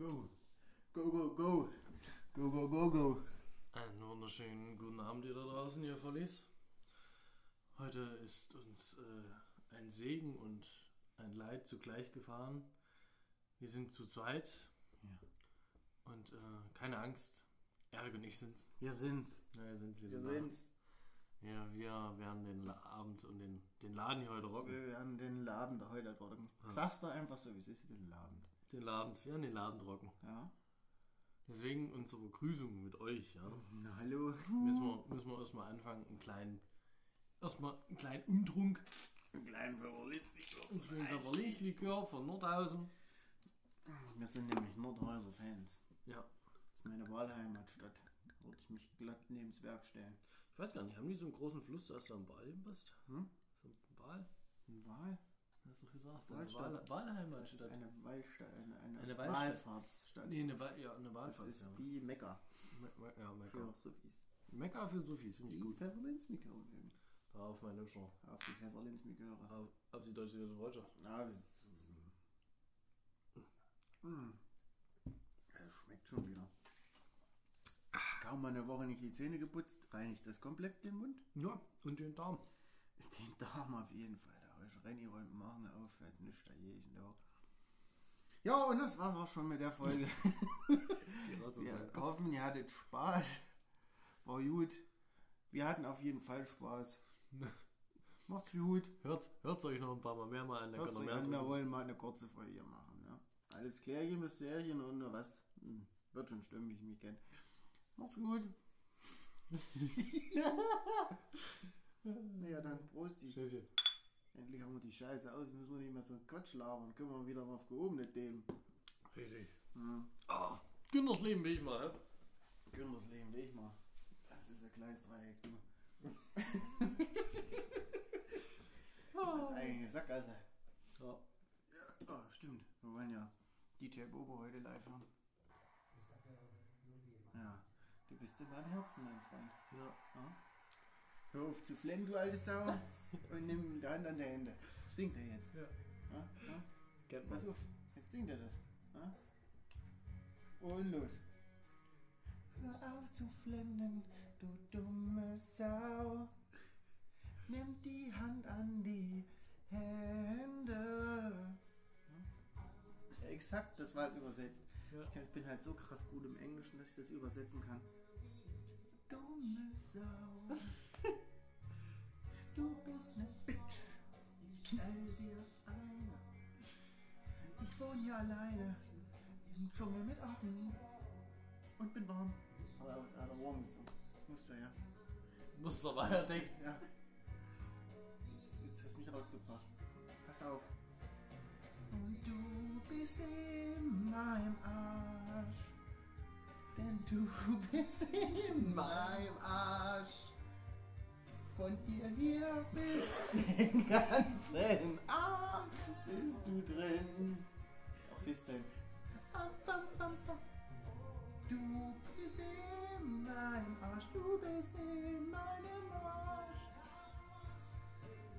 Go. Go, go, go. Go, go, go, go. Einen wunderschönen guten Abend ihr da draußen, ihr Vollis. Heute ist uns äh, ein Segen und ein Leid zugleich gefahren. Wir sind zu zweit Ja. und äh, keine Angst. Erik und ich sind's. Wir sind's. Ja, wir sind's. Wir, Wir sind's. Ja, wir werden den Abend und den, den Laden hier heute rocken. Wir werden den Laden da heute rocken. Ja. Sag's doch einfach so, wie es ist, den Laden. Den Laden, wir werden den Laden rocken. Ja. Deswegen unsere Begrüßung mit euch, ja. Na, hallo. Müssen wir, müssen wir erstmal anfangen, einen kleinen, erstmal einen kleinen Umtrunk. Einen kleinen Pfefferlinzlikör. Einen Pfefferlinzlikör von Nordhausen. Wir sind nämlich Nordhäuser Fans. Ja. Das ist meine Wahlheimatstadt. Da würde ich mich glatt neben das Werk stellen. Ich weiß gar nicht, haben die so einen großen Fluss, dass da ein Wahl passt? Hm? So ein Wahl? Ein Wahl? Hast du doch gesagt? Wahlstadt. Eine Wahl Das ist Wahlheimatstadt. eine Wahlstadt. Eine, eine, Eine Wahlstadt. Wahlfahrtsstadt. Nee, eine Wahl, ja, eine das Wahlfahrt. ist Ja. wie Mekka Me ja, Mekka. für Sophies. Mekka für Sophies, finde ich gut. Pfefferlinzlikör übrigens. Darauf mein Hübscher. Auf die Pfefferlinzliköre. Auf, auf die deutsche Deutsche. Ja, das ist. Mm. Das schmeckt schon wieder. Kaum mal eine Woche nicht die Zähne geputzt, reinigt das komplett den Mund. Ja, und den Darm. Den Darm auf jeden Fall. Ich Renny räumt Magen auf, als nicht da je ich da. Ja, und das war's auch schon mit der Folge. Wir hoffen, ihr hattet Spaß. War gut. Wir hatten auf jeden Fall Spaß. Macht's gut. Hört, hört euch noch ein paar Mal mehr mal an, dann Hört könnt sich ihr mehr an, wir wollen mal eine kurze Folge machen. Ja? Alles klärchen, Mysterien und was. Hm, wird schon stimmen, wie ich mich kenne. Macht's gut. naja, dann Prost. Tschüsschen. Endlich haben wir die Scheiße aus, müssen wir nicht mehr so einen Quatsch labern. Können wir wieder mal auf gehobene Themen. Richtig. Hm. Ah, Güntersleben will ich mal, hä? Güntersleben, leg mal. Das ist ein kleines Dreieck, du. Das ist eigentlich eine Sackgasse. Ja. Oh, stimmt. Wir wollen ja DJ Bobo heute live hören. Ja, du bist in meinem Herzen, mein Freund. ja. Ja? Hör auf zu flennen, du alte Sau. Und nimm die Hand an der Hände. Singt er jetzt. Ja. Ja? Ja? Kennt Pass auf, jetzt singt er das. Ja? Und los. Hör auf zu flennen, du dumme Sau. Nimm die Hand an die Hände. Ja, exakt, das war halt übersetzt. Ja. Ich, kann, ich bin halt so krass gut im Englischen, dass ich das übersetzen kann. Dumme Sau. Du bist ne Bitch. Knall dir eine. Ich wohne hier alleine im Dschungel mit Affen und bin warm. Aber er hat warm gesungen. Musste ja. Muss doch weiter Text. Ja. Jetzt hast du mich rausgebracht. Pass auf. Und du bist in meinem Arsch. Denn du bist in meinem Arsch. Von hier hier bis den ganzen Arsch bist du drin. Auf Fisteln. Du bist in meinem Arsch, du bist in meinem Arsch.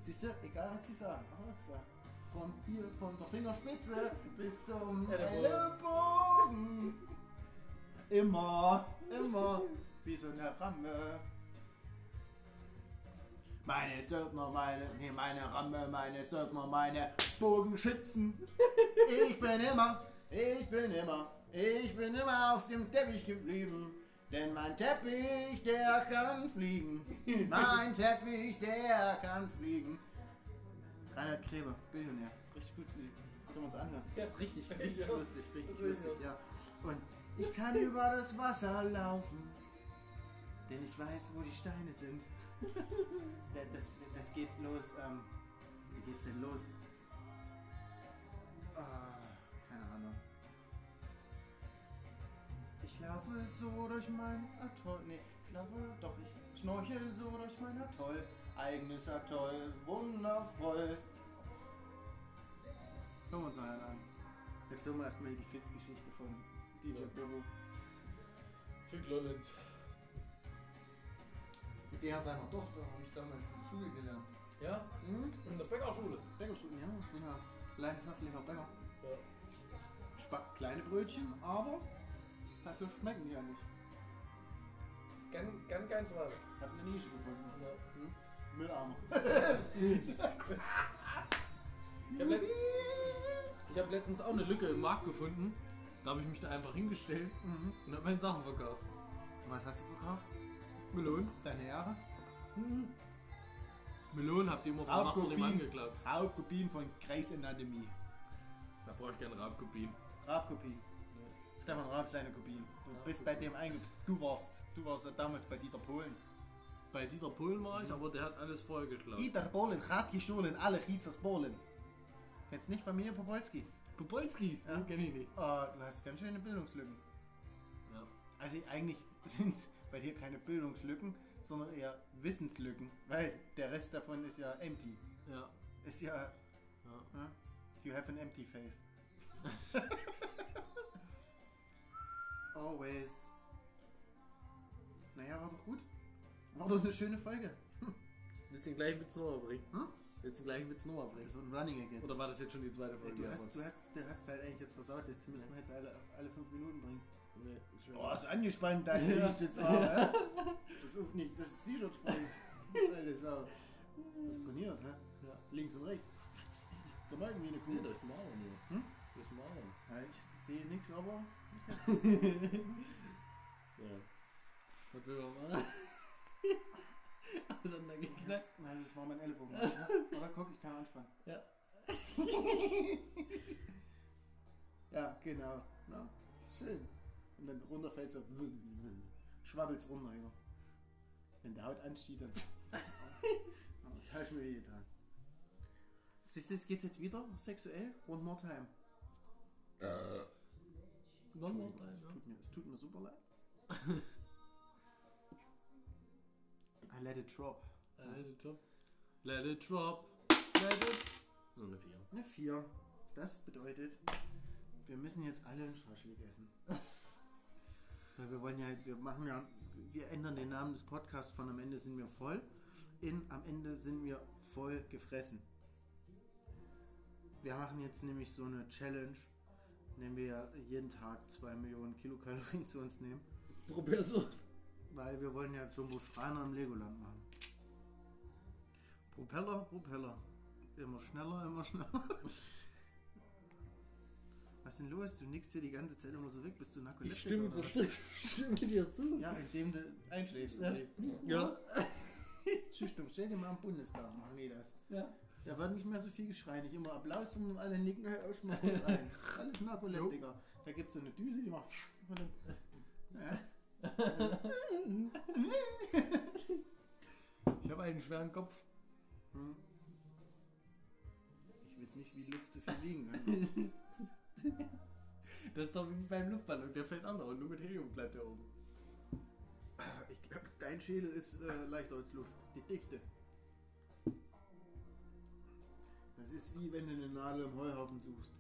Siehst du, egal was sie sagen, hab ich gesagt. Von hier, von der Fingerspitze bis zum. Ellenbogen. Immer, immer, wie so eine Ramme. Meine Söldner, meine, nee, meine Ramme, meine Söldner, meine Bogenschützen. Ich bin immer, ich bin immer, ich bin immer auf dem Teppich geblieben. Denn mein Teppich, der kann fliegen. Mein Teppich, der kann fliegen. Reinhard Grebe, Billionär. Richtig Lied. Können wir uns anhören. Ja. Ist richtig, Ja, richtig ja. lustig, richtig lustig, ja. Und ich kann über das Wasser laufen. Denn ich weiß, wo die Steine sind. Das, das geht los. Ähm, wie geht's denn los? Ah, keine Ahnung. Ich laufe so durch mein Atoll. Nee, ich laufe doch, ich schnorchel so durch mein Atoll. Eigenes Atoll, wundervoll. Hören wir uns mal an. Jetzt hören wir erstmal die Fitzgeschichte von DJ Ja. Bobo. Fick Lollens. Der seiner Tochter habe ich damals in der Schule gelernt. Ja? Hm? In der Bäckerschule. Bäckerschule, ja. Ich bin ja leidenschaftlicher Bäcker. Ja. Spa- kleine Brötchen, aber dafür schmecken die ja nicht. Ganz, ganz, ganz weit. Ich habe eine Nische gefunden. Ja. Hm? Müllarmer. Ich habe letzt, ich hab letztens auch eine Lücke im Markt gefunden. Da habe ich mich da einfach hingestellt Mhm. und habe meine Sachen verkauft. Was hast du verkauft? Melonen. Deine Jahre? Melonen habt ihr immer von Nachbarn angeklappt. Raubkopien von Kreis Anatomie. Da brauche ich gerne Raubkopien. Raubkopien. Stefan Raab seine Kopien. Du bist bei dem einge... Du warst, du warst ja damals bei Dieter Polen. Bei Dieter Polen war ich, aber der hat alles vorher geklaut. Dieter Polen hat gestohlen, alle Kiezers Polen. Jetzt nicht Familie Popolski. Popolski? Ja. Den kenne ich nicht. Ah, du hast ganz schöne Bildungslücken. Ja. Also eigentlich sind es bei dir keine Bildungslücken, sondern eher Wissenslücken. Weil der Rest davon ist ja empty. Ja. Ist ja... ja. ja, You have an empty face. Always. Naja, war doch gut. War doch eine schöne Folge. Willst du den gleichen Witz nochmal bringen? Hm? Willst du den gleichen Witz nochmal bringen? Das wird ein Running Gag. Oder war das jetzt schon die zweite Ja, Folge? du, davon? hast, du hast der Rest halt eigentlich jetzt versaut. Jetzt müssen wir jetzt alle, alle fünf Minuten bringen. Nee, ist Oh, ist angespannt, dein Ja. Gesicht jetzt auch, hä? Das ist nicht, das ist T-Shirt springen. Alter Sau. Du hast trainiert, hä? Ja. Links und rechts. Gemein wie eine Kuh. Nee, da ist Marlon hier. Hm? Da ist Marlon. Ja, ich sehe nichts, aber Ja. Was will man machen? Auseinandergeknackt. Nein, das war mein Ellbogen. Oder guck, ich kann anspannen. Ja. ja, genau. Na, schön. Und dann runterfällt so. Schwabbelt's runter, ja. Wenn der Haut ansteht, dann. Oh, das habe ich mir wehgetan. Siehst du, es geht jetzt wieder sexuell? One more time. Nochmal Es rein, tut mir, es tut mir super leid. I let it drop. ja. Let it drop. Let it drop. Let it. Nur eine 4. Eine 4. Das bedeutet, wir müssen jetzt alle einen Schaschlik essen. Weil wir wollen ja, wir machen ja, wir ändern den Namen des Podcasts von am Ende sind wir voll in am Ende sind wir voll gefressen. Wir machen jetzt nämlich so eine Challenge, in der wir jeden Tag 2 Millionen Kilokalorien zu uns nehmen, Probier's so. weil wir wollen ja Jumbo Schreiner im Legoland machen. Propeller, Propeller. Immer schneller, immer schneller. Was denn los? Du nickst hier die ganze Zeit immer so weg, bist du Narkoleptiker? Ich stimme oder zu. Ich stimme dir zu. Ja, indem du einschläfst. Ja. Ja. Schüchtern, stell dir mal am Bundestag, machen die das. ja. Da wird nicht mehr so viel geschrei, nicht immer Applaus, sondern alle nicken auch schon mal kurz ein. Alles Narkoleptiker. Da gibt es so eine Düse, die macht. und Ja. Ich habe einen schweren Kopf. Hm. Ich weiß nicht, wie Luft so viel wiegen kann. Das ist doch wie beim Luftballon. Der fällt an und nur mit Helium bleibt er oben. Ich glaube, dein Schädel ist äh, leichter als Luft. Die Dichte. Das ist wie wenn du eine Nadel im Heuhaufen suchst.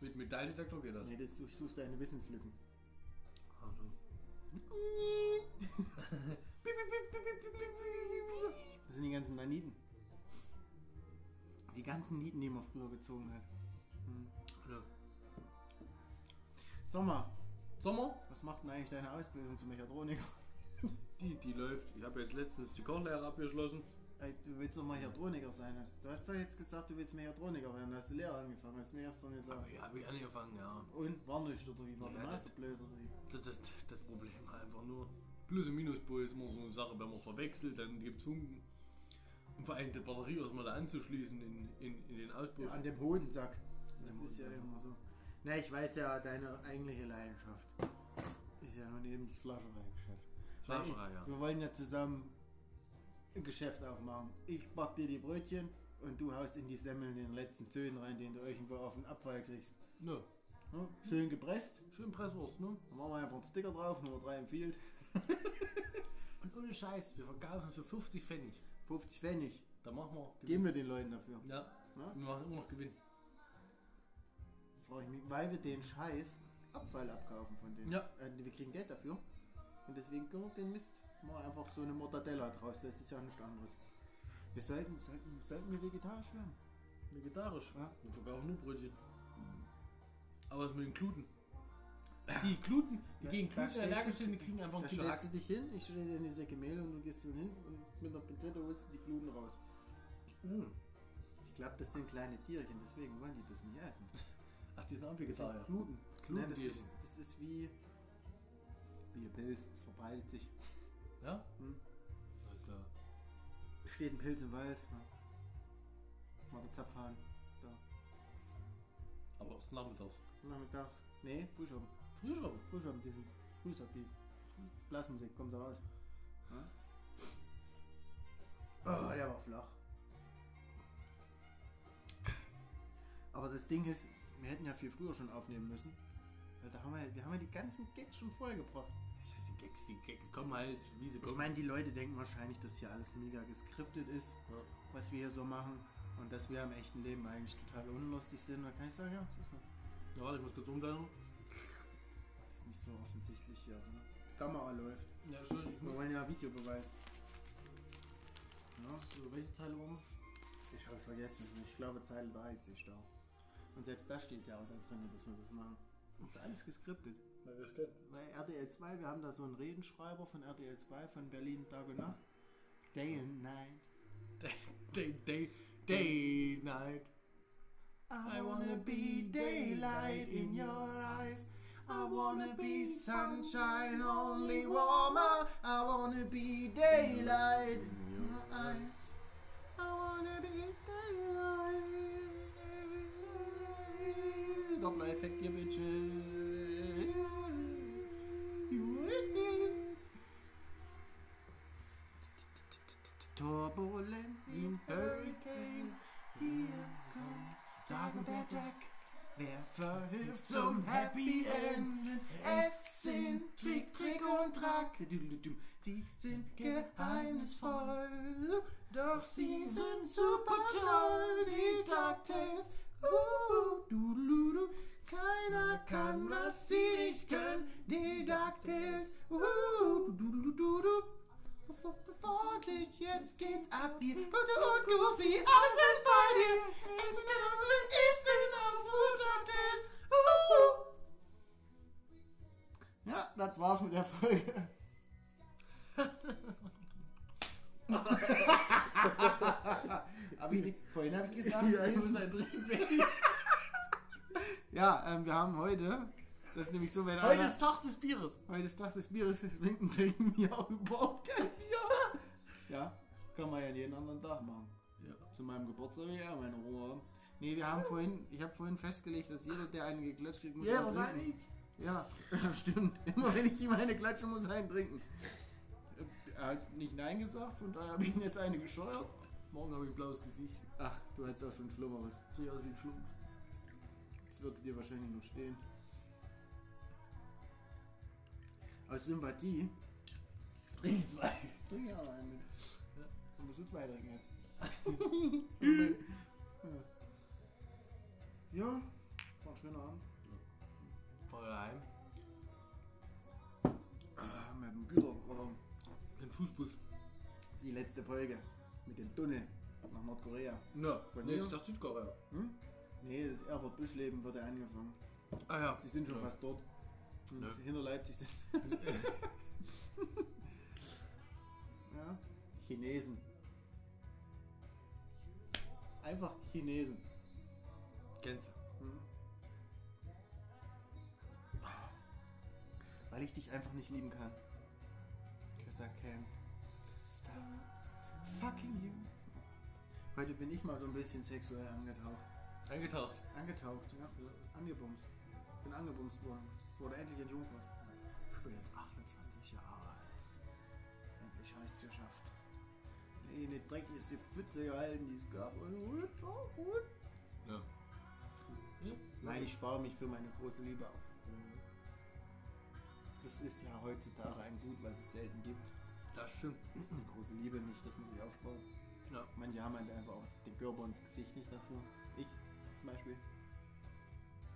Mit Metalldetektor geht das. Nee, du suchst deine Wissenslücken. Also. Das sind die ganzen Naniten. Die ganzen Nieten, die man früher gezogen hat. Hm. Ja. Sommer, Sommer? was macht denn eigentlich deine Ausbildung zum Mechatroniker? Die, die läuft. Ich habe jetzt letztens die Kochlehre abgeschlossen. Ey, Du willst doch Mechatroniker sein. Du hast doch jetzt gesagt, du willst Mechatroniker werden. Da hast du Lehrer angefangen. Hast du mir gestern Aber gesagt. ja, habe ich angefangen, ja. Und war nicht, oder wie? War Ja, das- Master blöd, oder wie? Das, das, das Problem war einfach nur. Plus- und Minuspol ist immer so eine Sache, wenn man verwechselt, dann gibt es Funken. Vor allem die Batterie erstmal da anzuschließen in, in, in den Auspuff. Ja, an dem Hodensack. An dem Das ist ja immer so. Na, ich weiß ja, deine eigentliche Leidenschaft ist ja nun eben das Flaschereigeschäft. Flascherei, ja. Wir wollen ja zusammen ein Geschäft aufmachen. Ich back dir die Brötchen und du haust in die Semmeln den letzten Zöhn rein, den du irgendwo auf den Abfall kriegst. Nö. Ja, schön gepresst. Schön Presswurst, ne? Dann machen wir einfach einen Sticker drauf, Nummer 3 empfiehlt. Und ohne Scheiß, wir verkaufen für 50 Pfennig. 50 Pfennig. Da machen wir Gewinn. Geben wir den Leuten dafür. Ja, Ja? wir machen immer noch Gewinn. Frage ich mich, weil wir den Scheiß Abfall abkaufen von denen. Ja. Äh, wir kriegen Geld dafür. Und deswegen können wir den Mist mal einfach so eine Mortadella draus. Das ist ja nichts anderes. Wir sollten, sollten, sollten wir vegetarisch werden. Vegetarisch. Ja. Wir verkaufen nur Brötchen. Aber was mit den Gluten? Die Gluten, die Da- gegen da Gluten allergisch sind, die kriegen einfach Da einen Schlag. stellst du dich hin, ich stelle dir eine Säcke Mehl und du gehst dann hin und mit einer Pinzette holst du die Gluten raus. Hm. Ich glaube, das sind kleine Tierchen, deswegen wollen die das nicht essen. Ach, die sind auch Vegetarier. Gluten. Gluten, Nein, das, ist, das ist wie, wie ein Pilz, es verbreitet sich. Ja? Hm. Alter. Steht ein Pilz im Wald. Mal der Zapfhahn. Da. Aber erst nachmittags. Nachmittags. Nee. Früh schon. Frühschoppen, diesen Frühsaktiv. Blasmusik, kommt so raus. Ja? Oh, der war flach. Aber das Ding ist, wir hätten ja viel früher schon aufnehmen müssen. Weil da haben wir, wir haben ja die ganzen Gags schon vorher gebracht. Ich weiß, die Gags, die Gags kommen halt, wie sie Ich kommen. meine, die Leute denken wahrscheinlich, dass hier alles mega geskriptet ist, Ja. was wir hier so machen. Und dass wir im echten Leben eigentlich total unlustig sind. Da kann ich sagen, ja, das ist, so. Ja, warte, ich muss kurz umstellen. Das nicht so offensichtlich hier. Ne? Kamera läuft. Ja. Ich Wir wollen ja Videobeweis. Ja, So, welche Zeile war ich habe vergessen. Ich glaube, Zeile 30 ist da. Und selbst da steht ja auch da drin, dass wir das machen. Das ist alles geskriptet. Weil wir es können. Bei RTL 2, wir haben da so einen Redenschreiber von RTL 2 von Berlin Tag und Nacht. Day and Night. Day, day, day, night. I wanna be daylight in your eyes. I wanna be sunshine only warmer. I wanna be daylight in your eyes. I wanna be daylight. Doppler-Effekt, ihr Bitches. Turbulent in Hurricane. Hier kommt Dagobert Duck. Wer verhilft zum Happy End? Es sind Trick, Trick und Track. Die sind geheimnisvoll, doch sie sind super toll. Die DuckTales. Uh, Keiner kann, was sie nicht können. Die DuckTales. Uh. Vorsicht, jetzt geht's ab hier. Gute und Goofy, alle sind bei dir. Entertainment ist in auf Food Ja, das war's mit der Folge. Aber ich, vorhin habe ich gesagt, Ja, muss ein Trinken, Baby. ja ähm, wir haben heute, das ist nämlich so, wenn Heute einer, ist Tag des Bieres. heute ist Tag des Bieres, deswegen trinken wir auch überhaupt kein Bier. Ja, kann man ja jeden anderen Tag machen. Ja. Zu meinem Geburtstag ja, meine Ruhe. Nee, wir haben vorhin, ich habe vorhin festgelegt, dass jeder, der einen geklatscht kriegt, muss einen trinken. Ja, stimmt. Immer wenn ich ihm eine klatsche, muss er einen trinken. Er hat nicht Nein gesagt, von daher habe ich ihm jetzt eine gescheuert. Morgen habe ich ein blaues Gesicht. Ach, du hättest auch schon Schlimmeres. Sieht aus wie ein Schlumpf. Das würde dir wahrscheinlich noch stehen. Aus Sympathie. Trink zwei. Trink ja einen mit. Ja. Du musst du zwei trinken jetzt. ja, war ein schöner Abend. Fahr heim. Ah, mit dem Güter, oder Den Fußbus. die letzte Folge mit dem Tunnel nach Nordkorea. Na, Von nee, mir? ist doch Südkorea. Hm? Nee, das Erfurt Büschleben wird ja angefangen. Ah ja. Die sind schon ja. fast dort. Ja. Hinter Leipzig sind ja. Chinesen. Einfach Chinesen. Kennst Hm. Weil ich dich einfach nicht lieben kann. Cause I can stop fucking you. Heute bin ich mal so ein bisschen sexuell angetaucht. du? Eingetaucht. Angetaucht, ja. Angebumst. Bin angebumst worden. Wurde endlich entjungfert. Ich bin jetzt 28 Jahre alt. Endlich heißt es geschafft. Die dreckigste Pfütze gehalten, die es gab. Und oh. Ja. ja. Nein, ich spare mich für meine große Liebe auf. Das ist ja heutzutage ein Gut, was es selten gibt. Das stimmt. Ist eine große Liebe nicht, das muss ich aufbauen. Ja. Manche haben halt einfach auch den Körper und das Gesicht nicht dafür. Ich zum Beispiel.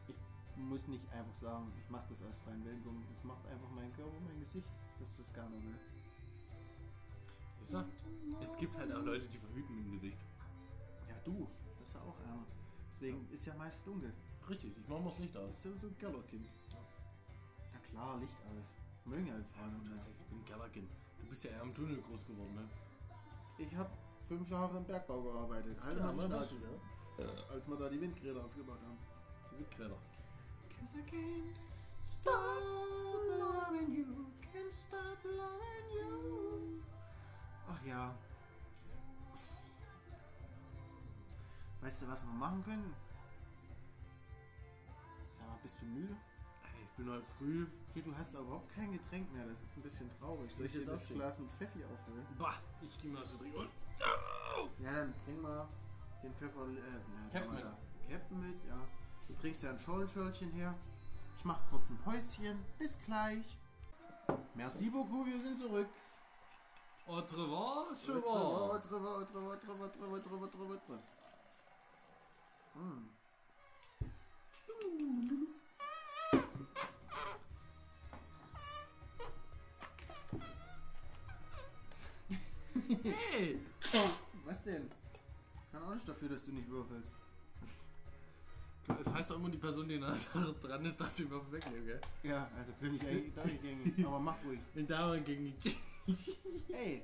Ich muss nicht einfach sagen, ich mache das aus freien Willen, sondern es macht einfach mein Körper, mein Gesicht, dass das gerne will. Er? Es gibt halt auch Leute, die verhüten im Gesicht. Ja, du, das ist ja auch einer. Deswegen ist ja meist dunkel. Richtig, ich mach mal das Licht aus. Das ist so ein Kellerkind. Na klar, Licht aus. Mögen ja halt fahren. Du hast gesagt, ich bin ein Kellerkind. Du bist ja eher im Tunnel groß geworden, ne? Ich habe fünf Jahre im Bergbau gearbeitet. Halt Ja, die was. Schnauze, ja. Als wir da die Windräder aufgebaut haben. Du bist Kräder. Cause I can't stop loving you. Can't stop loving you. Ach ja. Weißt du, was wir machen können? Sag mal, bist du müde? Ich bin heute früh. Hier, du hast überhaupt kein Getränk mehr. Das ist ein bisschen traurig. Soll ich dir das? Glas mit Pfeffi auffüllen? Bah, ich geh mal so trinken. Ja, dann bring mal den Pfeffer. Äh, Captain mit. da. Captain mit, ja. Du bringst ja ein Schollenschöllchen her. Ich mach kurz ein Päuschen. Bis gleich. Merci beaucoup, wir sind zurück. Au revoir, Au Cheval. revoir, au revoir, au revoir, au revoir, au revoir, au revoir, au revoir, au revoir. Hm. Hey! Was denn? Kann auch nicht dafür, dass du nicht würfelst. Es heißt doch immer, die Person, die nah dran ist, darf die Waffe wegnehmen, gell? Ja, also bin ich eigentlich gängig. Aber mach ruhig. In Dauer gegen die. Ey!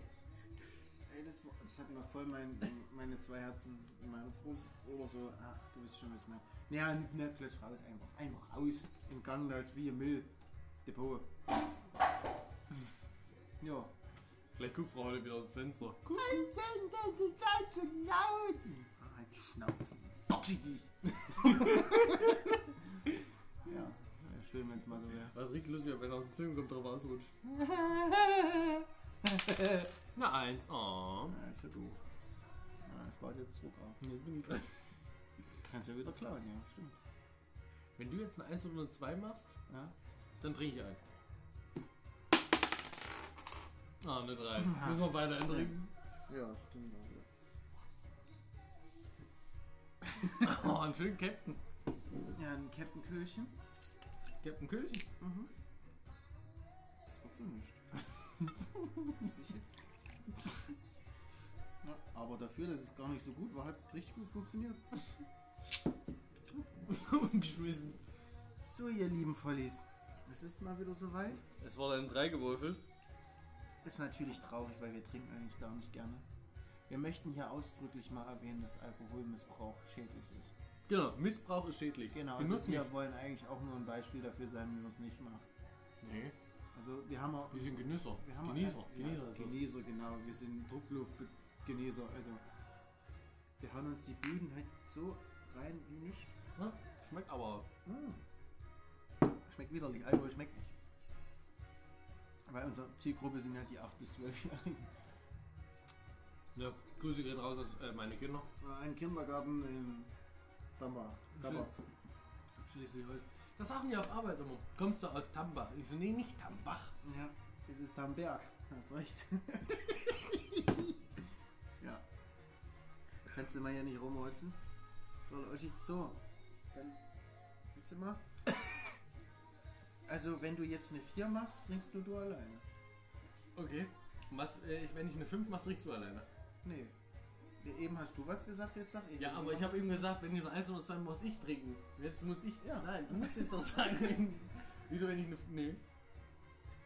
Ey, das, das hat mir voll mein, meine zwei Herzen in meiner Brust oder so. Ach, du wisst schon, was ich meine. Naja, nicht, nicht gleich raus, einfach. Einfach raus. Im Gang, da ist wie im Mülldepot. Ja. Vielleicht guckt Frau heute wieder aus dem Fenster. Zeit zu laut! Ah, halt die Schnauze. Jetzt box ich dich! schön, wenn es mal so wäre. Was riecht lustig, wenn er aus dem Zimmer kommt, drauf ausrutscht. Na, eins. Oh. Ja, ist ja doof. Ja, das war jetzt Zucker. Jetzt bin ich dran. Kannst ja wieder klauen, ja, stimmt. Wenn du jetzt eine 1 oder eine 2 machst, Ja. dann trinke ich ein. Ah, eine 3. Müssen wir beide eintrinken? Ja, stimmt. Oh, einen schönen Captain. Ja, ein Captain Köhlchen. Mhm. Das wird so nicht. Sicher. Ja, aber dafür, dass es gar nicht so gut war, hat es richtig gut funktioniert. Umgeschmissen. So, ihr lieben Vollis. Es ist mal wieder soweit. Es war dann 3 gewürfelt. Ist natürlich traurig, weil wir trinken eigentlich gar nicht gerne. Wir möchten hier ausdrücklich mal erwähnen, dass Alkoholmissbrauch schädlich ist. Genau, Missbrauch ist schädlich. Genau, Wir also wir nicht. wollen eigentlich auch nur ein Beispiel dafür sein, wie man es nicht macht. Nee, Also wir haben auch... wir sind Genüsser. Wir haben Genießer. Ja, Genießer das. Genießer, genau. Wir sind Druckluftgenießer. Also wir hauen uns die Buden halt so rein wie nicht. Ja, schmeckt aber. Mm. Schmeckt widerlich. Alkohol schmeckt nicht. Weil unsere Zielgruppe sind halt die 8 bis 12-Jährigen. Ja, Grüße gehen raus aus äh, meine Kinder. Ein Kindergarten in Dambach. Dambach. Schleswig-Holstein. Das sagen die auf Arbeit immer. Kommst du aus Tambach? Ich so, nee, nicht Tambach. Ja, es ist Damberg. Hast recht. ja. Kannst du mal hier nicht rumholzen? Soll euch so. Dann. Du mal? Also, wenn du jetzt eine 4 machst, trinkst du du alleine. Okay. Was, äh, wenn ich eine 5 mache, trinkst du alleine. Nee. Eben hast du was gesagt, jetzt sag ich. Ja, aber ich habe eben gesagt, wenn ich eine 1 oder 2 muss ich trinken. Jetzt muss ich. Ja. Nein, du musst jetzt doch sagen. Wieso, wenn ich eine. Nee.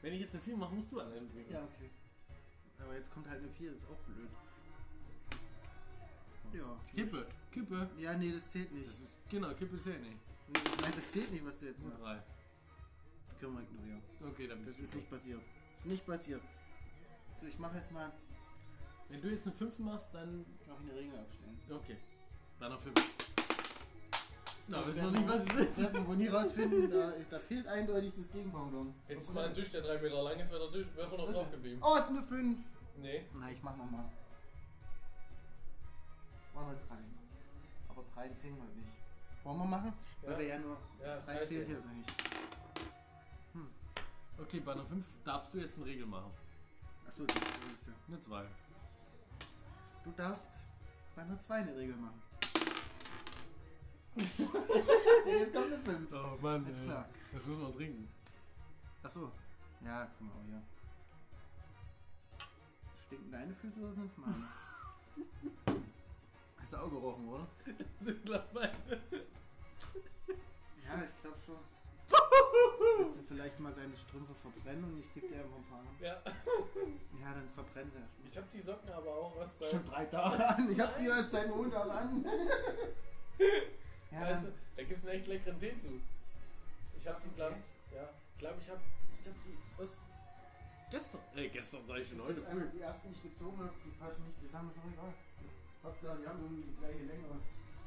Wenn ich jetzt eine 4 mache, musst du alleine trinken. Ja, okay. Aber jetzt kommt halt eine 4, das ist auch blöd. Ja. Kippe. Kippe. Ja, nee, das zählt nicht. Das ist. Genau, Kippe zählt nicht. Nee, meine, das zählt nicht, was du jetzt Nur machst. 3. Das können wir ignorieren. Okay, dann Das ist nicht passiert. Das ist nicht passiert. So, ich mache jetzt mal Wenn du jetzt eine 5 machst, dann. noch eine Regel aufstellen. Okay. Dann auf 5. Na, wissen wir nicht, was es ist. Das werden wir nie rausfinden. Da, da fehlt eindeutig das Gegenpendant. Jetzt mal ein Tisch, der 3 Meter lang ist, wäre der Tisch wäre noch drauf geblieben. Oh, es ist eine 5. Nee. Na, ich mach nochmal. War nur 3. Aber 3 zählen wir nicht. Wollen wir machen? Weil Ja. wir ja nur Ja, 3 zählt hier nicht. Okay, bei einer 5 darfst du jetzt eine Regel machen. Achso, die ist ja. Eine 2. Du darfst bei einer 2 eine Regel machen. Jetzt kommt eine 5. Oh Mann, Ist klar. Das muss man trinken. Achso. Ja, guck mal hier. Stinken deine Füße oder sind meine? Hast du auch gerochen, oder? Das sind glaube meine. Ja, ich glaube schon. Willst du vielleicht mal deine Strümpfe verbrennen und ich gebe dir einfach ein paar? Ja. Ja, dann verbrennen sie erstmal. Ich habe die Socken aber auch erst seit. Schon drei Tage an. Ich hab die erst seit Montag an. ja, Weißt du, da gibt es einen echt leckeren Tee zu. Ich habe die, glaub, ja, ich glaube, ich habe ich hab die was gestern, äh, gestern sage ich schon heute einfach die ersten, ich gezogen habe, die passen nicht zusammen, ist auch egal. Hauptsache, die haben irgendwie die gleiche Länge.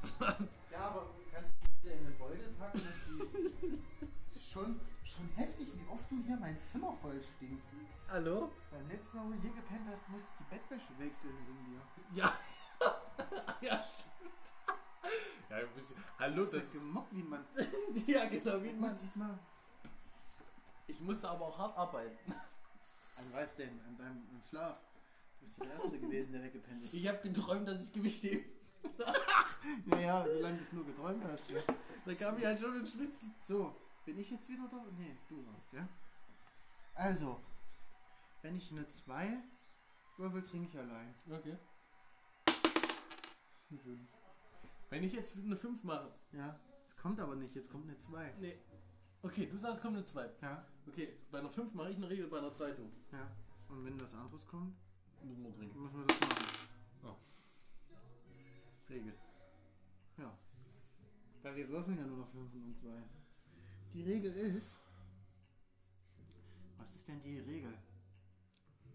ja, aber kannst du in den Beutel packen, dass die. Ist schon, schon heftig, wie oft du hier mein Zimmer voll stinkst. Hallo? Beim letzten Mal, wo du hier gepennt hast, musste ich die Bettwäsche wechseln wegen dir. Ja. ja, stimmt. Ja, ein bisschen. Hallo, Du das. hast gemobbt, wie man. ja, genau, wie man. diesmal. Ich musste aber auch hart arbeiten. An was denn? An deinem Schlaf. Du bist der Erste gewesen, der weggepennt ist. Ich habe geträumt, dass ich Gewicht hebe. Naja, solange du es nur geträumt hast. Ja. Da kam ich halt schon ins Schwitzen. So, bin ich jetzt wieder da? Nee, du warst, gell? Also, wenn ich eine 2 würfel, trinke ich allein. Okay. Wenn ich jetzt eine 5 mache. Ja. Es kommt aber nicht, jetzt kommt eine 2. Nee. Okay, du sagst, kommt eine 2. Ja, Okay, bei einer 5 mache ich eine Regel, bei einer 2 du. ja. Und wenn was anderes kommt, Müssen wir trinken. müssen wir das machen. Regel. Ja. Weil wir würfeln ja nur noch 5 und 2. Die Regel ist. Was ist denn die Regel?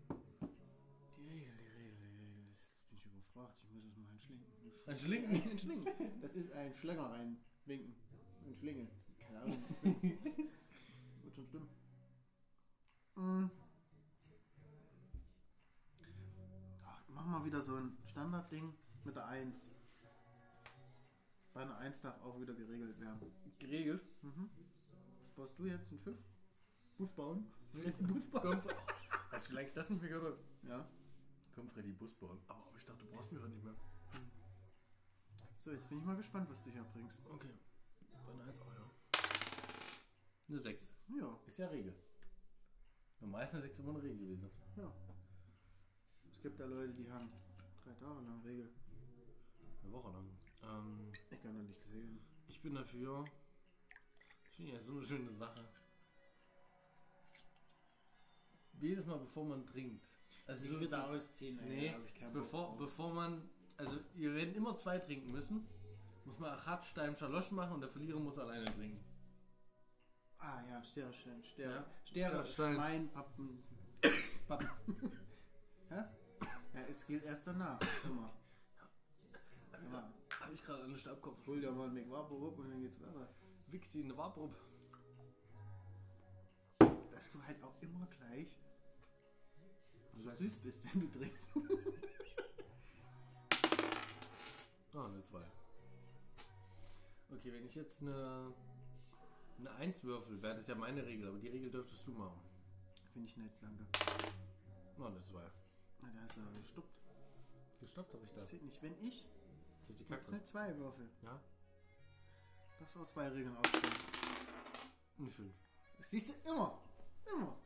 Die Regel, die Regel, die Regel. Jetzt bin ich überfragt. Ich muss es mal einschlinken. Ein Schlinken. Ein Schlingen. Das ist ein Schlänger reinwinken. Ein Schlingel. Keine Ahnung. Wird schon stimmen. Mm. Ach, Machen wir wieder so ein Standardding mit der 1. Bei einer 1 darf auch wieder geregelt werden. Geregelt. Mhm. Was baust du jetzt? Ein Schiff? Bus bauen? Nee. Bus bauen? Hast du vielleicht das nicht mehr gehört? Ja. Komm, Freddy, Bus bauen. Aber, aber ich dachte, du brauchst mich heute nicht mehr. So, jetzt bin ich mal gespannt, was du hier bringst. Okay. Bei einer 1 auch, ja. Eine 6. Ja, Ist ja Regel. Normal ist eine 6 immer eine Regel gewesen. ja. Es gibt da Leute, die haben drei Tage lang Regel. Eine Woche lang. Ähm, Ich kann doch nicht sehen. ich bin dafür. Ich finde ja so eine schöne Sache. Jedes Mal bevor man trinkt. Also Nicht so- wieder ausziehen, ey, Nee, hab ich Bock bevor, bevor man. Also, ihr werdet immer zwei trinken müssen. Muss man Achat, Stein, Schalosch machen und der Verlierer muss alleine trinken. Ah ja, Sterstein, Ster, Ja. Stere, Stein. Schwein, Pappen. Pappen. Ja, es gilt erst danach. Immer. Ja. Habe ich gerade einen Stabkopf. Hol dir mal einen McWapo und dann geht's weiter. Wixi in der Wabrup. Dass du halt auch immer gleich so süß bist, wenn du trinkst. Ah, eine 2. Okay, wenn ich jetzt eine, eine 1 würfel, wäre das ja meine Regel, aber die Regel dürftest du machen. Finde ich nett, danke. Oh, eine 2. Na, da hast du aber gestoppt. Gestoppt habe ich das. Das geht nicht. Wenn ich Das ist die jetzt Kacke. eine 2 würfel, Ja? Du auch zwei Regeln aufstellen. Eine 5. Das siehst du immer. Immer.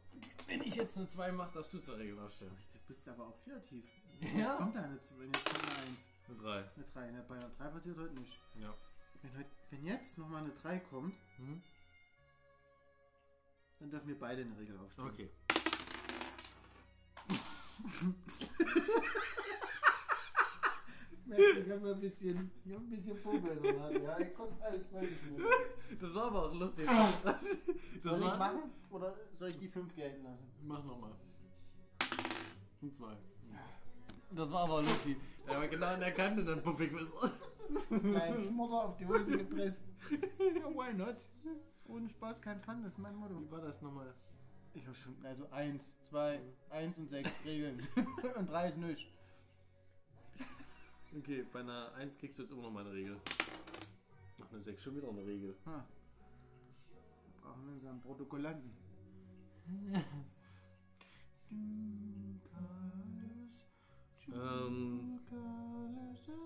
Wenn ich jetzt eine 2 mache, darfst du zur Regel aufstellen. Du bist aber auch kreativ. Ja. Jetzt kommt eine 2, jetzt kommt eine 1. Eine 3. Eine 3. Ne? Bei einer 3 passiert heute nicht. Ja. Wenn, heute, wenn jetzt nochmal eine 3 kommt, Mhm. dann dürfen wir beide eine Regel aufstellen. Okay. Ich habe ein bisschen, ich hab ein bisschen der Nase. Ja, ich konnte alles machen. Das war aber auch lustig. Soll Das ich war, machen oder soll ich die 5 gelten lassen? Mach nochmal. Eine 2. Das war aber lustig. Er war genau an der Kante dann puffig. Kleinen Schmodder auf die Hose gepresst. Ja, why not? Ohne Spaß kein Fun, das ist mein Motto. Wie war das nochmal? Ich habe schon, also 1, 2, 1 und 6 Regeln. und 3 ist nichts. Okay, bei einer 1 kriegst du jetzt immer noch mal eine Regel. Ach, eine 6 schon wieder eine Regel. Ha. Brauchen wir unseren Protokollanten. Ähm,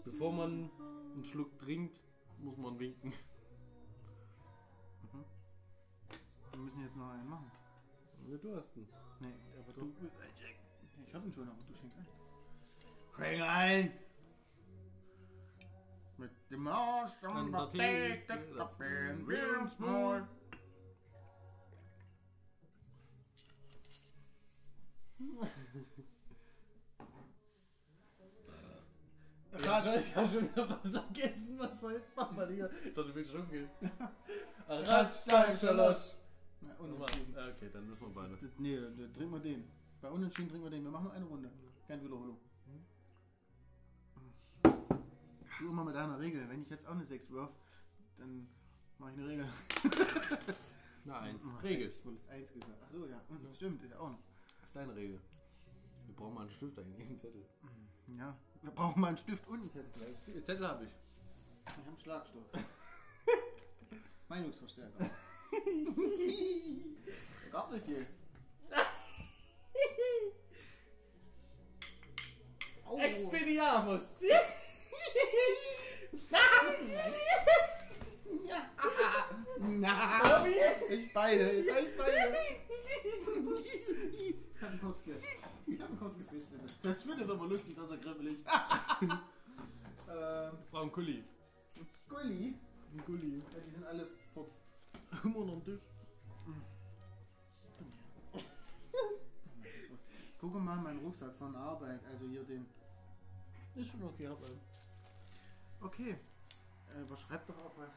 Bevor man einen Schluck trinkt, muss man winken. Wir müssen jetzt noch einen machen. Ja, du hast einen. Nee, aber du. Ich hab ihn schon, aber du schenkst ein. Schenk ein! Mit dem Arsch An am der Theke, Theke, da fühlen wir uns uns mal. Ja, ich hab schon wieder was vergessen, was wir jetzt machen, weil hier. Ich dachte, du willst schon gehen. Radsteinschalosch. Na, Unentschieden. okay, dann müssen wir beide. Nee, dann trinken wir den. Bei Unentschieden trinken wir den. Wir machen nur eine Runde. Kein Wiederholung. Du immer mit deiner Regel. Wenn ich jetzt auch eine 6 wirf, dann mache ich eine Regel. Na, eins. Ach, Regel. Ich wurde das 1 gesagt. Ach so, ja. Mhm, Stimmt, ist ja auch noch. Das ist deine Regel. Wir brauchen mal einen Stift eigentlich, einen Zettel. Ja. Wir brauchen mal einen Stift und einen Zettel. Den Zettel habe ich. Ich habe einen Schlagstock. Meinungsverstärker. Gab es hier. Oh. Na, ich beide, ich beide. Ich hab ihn kurz, ge ich hab ihn kurz gefistet. Das findet aber lustig, dass er kribbelig. ähm, War ein Kuli. Gulli. Ein. Ja, die sind alle fort. Immer noch am Tisch. Guck mal meinen Rucksack von Arbeit, also hier den. Ist schon okay, hab einen. Okay. Äh, aber schreib doch auf was.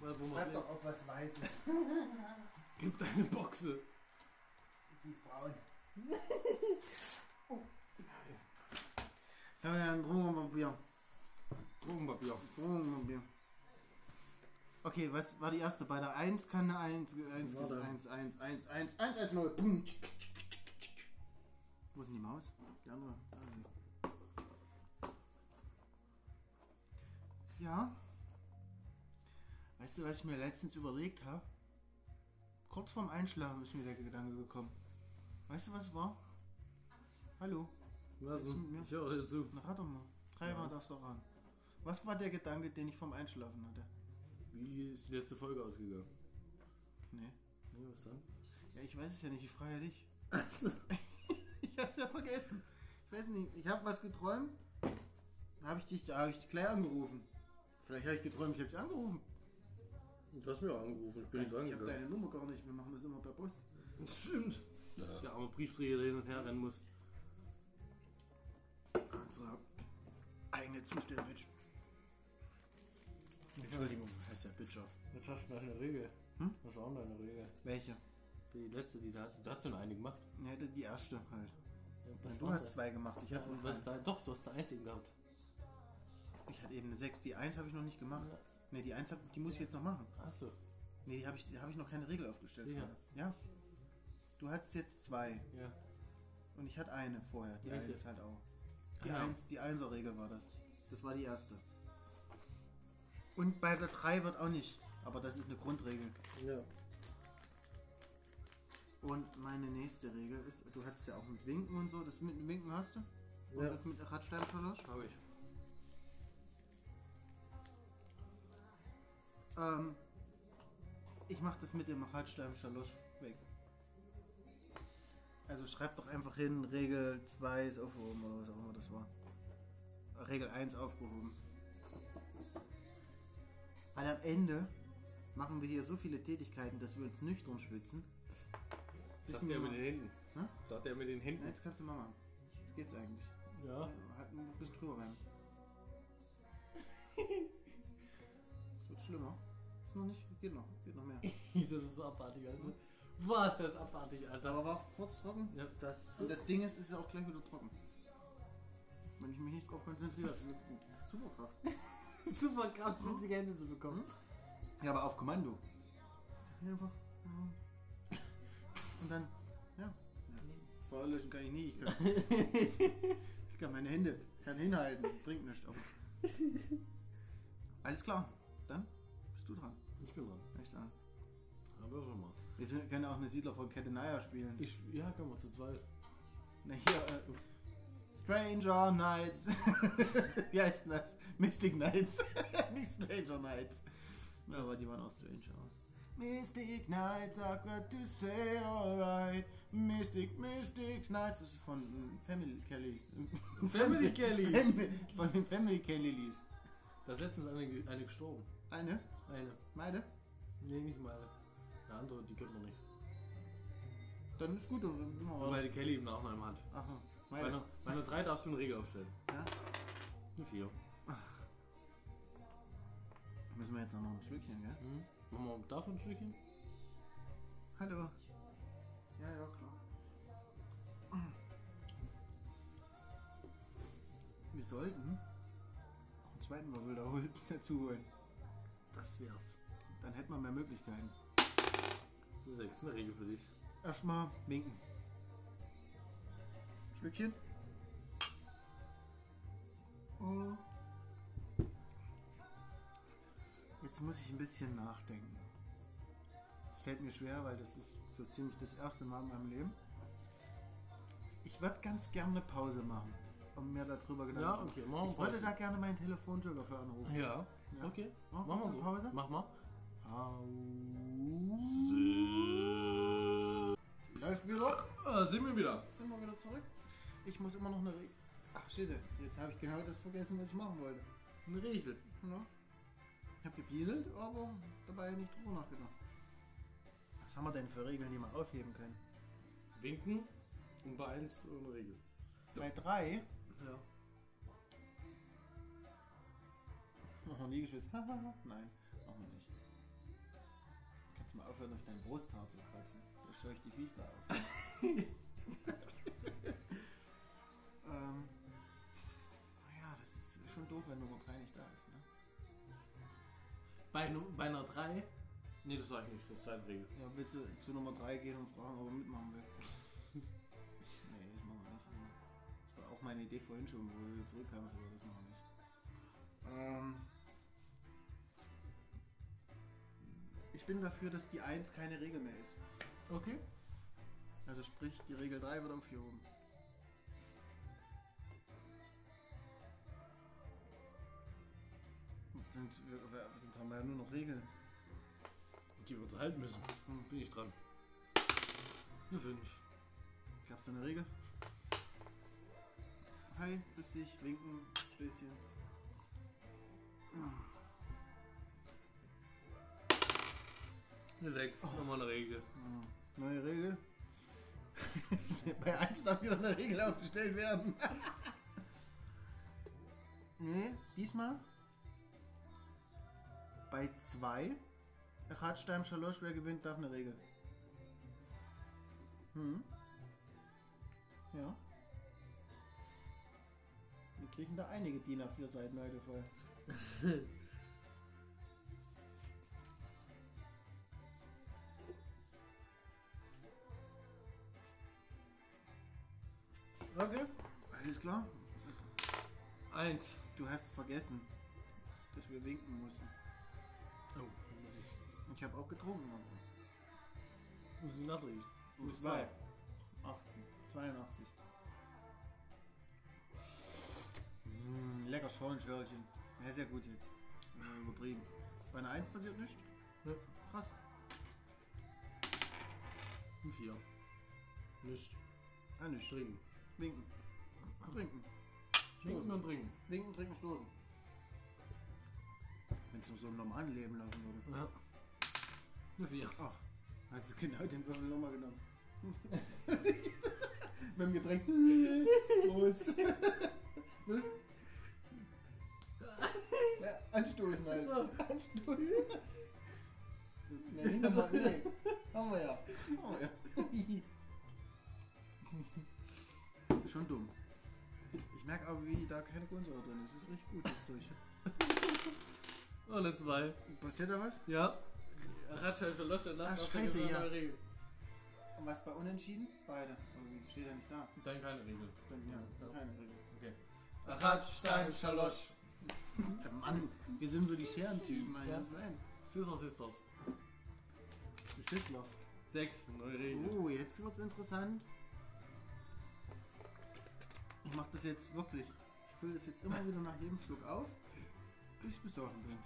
Weil, wo Schreib doch auf was Weißes. Gib deine Boxe. Die ist braun. oh. Ja, ja, ein Drogenpapier. Drogenpapier. Drogenpapier. Okay, was war die erste? Bei der 1 kann eine 1, 1, Warte. 1, 1, 1, 1, 1, 1, 0. Pum. Wo ist denn die Maus? Die andere. Da ist Ja. Weißt du, was ich mir letztens überlegt habe? Kurz vorm Einschlafen ist mir der Gedanke gekommen. Weißt du, was war? Hallo? Was? Ich höre dir zu. Na, doch mal. Dreimal Ja. darfst du ran. Was war der Gedanke, den ich vorm Einschlafen hatte? Wie ist die letzte Folge ausgegangen? Nee. Nee, was dann? Ja, ich weiß es ja nicht. Ich frage ja dich. Achso. Ich hab's ja vergessen. Ich weiß nicht. Ich habe was geträumt. Da habe ich dich, da habe ich dich gleich angerufen. Vielleicht habe ich geträumt, ich habe dich angerufen. Du hast mir auch angerufen. Ich bin nicht ich habe deine Nummer gar nicht. Wir machen das immer per Post. Stimmt. Der arme Briefträger, der hin und her rennen muss. Unsere eigene Zustellbitch. Entschuldigung, heißt ja Bitcher. Was hast du deine Regel? Hm? Was war denn deine Regel? Welche? Die letzte, die da hast. Da hast du noch eine gemacht. Ja, die die erste halt. was Du hast das? zwei gemacht. Ich Ja, habe und was ist da? Doch, du hast da einzigen gehabt. Ich hatte eben eine 6. Die 1 habe ich noch nicht gemacht. Ja. Ne, die 1 hab, die muss ich jetzt noch machen. Achso. Ne, die habe ich, die hab ich noch keine Regel aufgestellt. Vorher. Ja. Du hattest jetzt zwei Ja. und ich hatte eine vorher. Die Welche? 1 halt auch. Die, Ja. 1, die 1er Regel war das. Das war die erste. Und bei der 3 wird auch nicht. Aber das ist eine Grundregel. Ja. Und meine nächste Regel ist, du hattest ja auch mit Winken und so. Das mit dem Winken hast du? Und Ja. das mit Radsteinschalosch? Hab ich. Ähm, ich mache das mit dem Radsteinschalosch weg. Also schreib doch einfach hin, Regel 2 ist aufgehoben oder was auch immer das war. Regel 1 aufgehoben. Weil am Ende machen wir hier so viele Tätigkeiten, dass wir uns nüchtern schwitzen. Sagt er wir mit den Händen. Hä? Sagt er mit den Na, Händen. jetzt kannst du mal machen. Jetzt geht's eigentlich. Ja. Halt ein bisschen drüber rein. Es wird schlimmer. Ist noch nicht, geht noch, geht noch mehr. das ist so abartig, also. Was, das ist abartig, Alter. Aber war kurz trocken. Ja, das Und das Ding ist, es ist auch gleich wieder trocken. Wenn ich mich nicht drauf konzentriere, ist eine Superkraft. super krass, winzige Hände zu bekommen. Ja, aber auf Kommando. Einfach. ja. Und dann, ja. Feuer löschen kann ich nie. Ich kann, ich kann meine Hände kann hinhalten. Bringt nichts. Aber. Alles klar. Dann du dran. Ich bin dran. Kann ich sagen. Haben wir schon mal. Wir können auch eine Siedler von Ketenaya spielen. Ich, ja, können wir zu zweit. Na hier, äh. Stranger Nights. Wie heißt denn das? Mystic Nights. Nicht Stranger Nights. Ja, aber die waren auch strange aus. Mystic Nights, I got to say alright. Mystic, Mystic Nights. Das ist von äh, Family Kelly. Family Kelly. Family, von den Family Kelly Lies. Da ist letztens eine, eine gestorben. Eine? Eine. Meine? Nee, nicht meine. Der andere, die kennt man nicht. Dann ist gut. Dann sind wir Weil die Kelly im Nachnamen hat. Aha. Bei Meine. einer, bei einer 3 darfst du eine Regel aufstellen. Ja? Eine 4. Müssen wir jetzt noch ein Schlückchen, gell? Mhm. Machen wir davon ein Stückchen? Hallo. Ja, ja, klar. Wir sollten einen zweiten Mal wiederholt dazu holen. Das wär's. Dann hätten wir mehr Möglichkeiten. 6, eine Regel für dich. Erstmal winken. Schlückchen. Oh. Jetzt muss ich ein bisschen nachdenken. Es fällt mir schwer, weil das ist so ziemlich das erste Mal in meinem Leben. Ich würde ganz gerne eine Pause machen, um mir darüber Gedanken Ja, zu okay, machen Ich wollte da gerne meinen Telefonjoker für anrufen. Ja, Ja. okay. Machen Machen wir so. Pause? Mach mal. Läuft wieder. Ah, sind wir wieder. Sind wir wieder zurück? Ich muss immer noch eine Regel. Ach, shit, jetzt habe ich genau das vergessen, was ich machen wollte. Eine Regel. Ja. Ich habe gepieselt, aber dabei nicht drüber nachgedacht. Was haben wir denn für Regeln, die wir aufheben können? Winken und bei 1 eine Regel. Bei 3 Ja. Machen wir Liegestütz. Nein, machen wir nicht. Kannst du mal aufhören, durch dein Brusthaar zu kratzen? Da scheuche ich die Viecher auf. ähm, ja, das ist schon doof, wenn Nummer 3 nicht da ist. Ne? Bei, bei einer 3? Nee, das sag ich nicht. Das ist deine Regel. Ja, willst du zu Nummer 3 gehen und fragen, ob er mitmachen will? nee, das machen wir nicht. Das war auch meine Idee vorhin schon, wo wir zurückkamen, so das machen wir nicht. Ähm, ich bin dafür, dass die 1 keine Regel mehr ist. Okay. Also sprich, die Regel 3 wird aufgehoben. Sind, sonst haben wir ja nur noch Regeln. Die wir uns halten müssen. Hm, Bin ich dran. Eine 5. Gab's da eine Regel? Hi, grüß dich, winken, Stößchen. Eine 6. Nochmal eine Regel. Ja, Neue Regel. Bei 1 darf wieder eine Regel aufgestellt werden. nee, diesmal. Bei 2. Radstein, Schalosch, wer gewinnt, darf eine Regel. Hm. Ja. Wir kriegen da einige DIN A4 Seiten heute voll. Okay. Alles klar? 1. Du hast vergessen, dass wir winken mussten. Oh, muss ich. Ich habe auch getrunken. Muss ich nachreden. Und Muss zwei. 18. 82. Mm, lecker Schorlenschwörchen. Ja, sehr gut jetzt. Äh, übertrieben. Bei einer 1 passiert nichts. Ja. Krass. Eine 4. Nicht. Ah, nichts. Trinken. Winken. Trinken. Trinken und trinken. Winken, trinken, stoßen. Wenn es nur so im normalen Leben laufen würde. Ja. Eine 4. Ach, hast du genau den Würfel nochmal genommen. Mit dem Getränk. Prost. Prost. Ja, anstoßen halt. Anstoßen. Das ist ja nee. Haben wir ja. Haben wir ja. Schon dumm. Ich merke aber, wie da keine Kohlensäure drin ist. Das ist richtig gut, das Zeug. Und eine 2. Passiert da was? Ja. Radschein verläuft der Nacht. Ach, scheiße, ja. Regel. Und was bei Unentschieden? Beide. Irgendwie steht ja nicht da. Dann keine Regel. Dann, ja, keine Regel. Okay. Radstein, Schalosch. Mann, wir sind so die Scherentypen, Alter. Ja. Was Nein. Scissors ist das. Die. 6. Neue Regel. Oh, jetzt wird's interessant. Ich mach das jetzt wirklich. Ich fülle das jetzt immer wieder nach jedem Schluck auf, bis ich besoffen bin.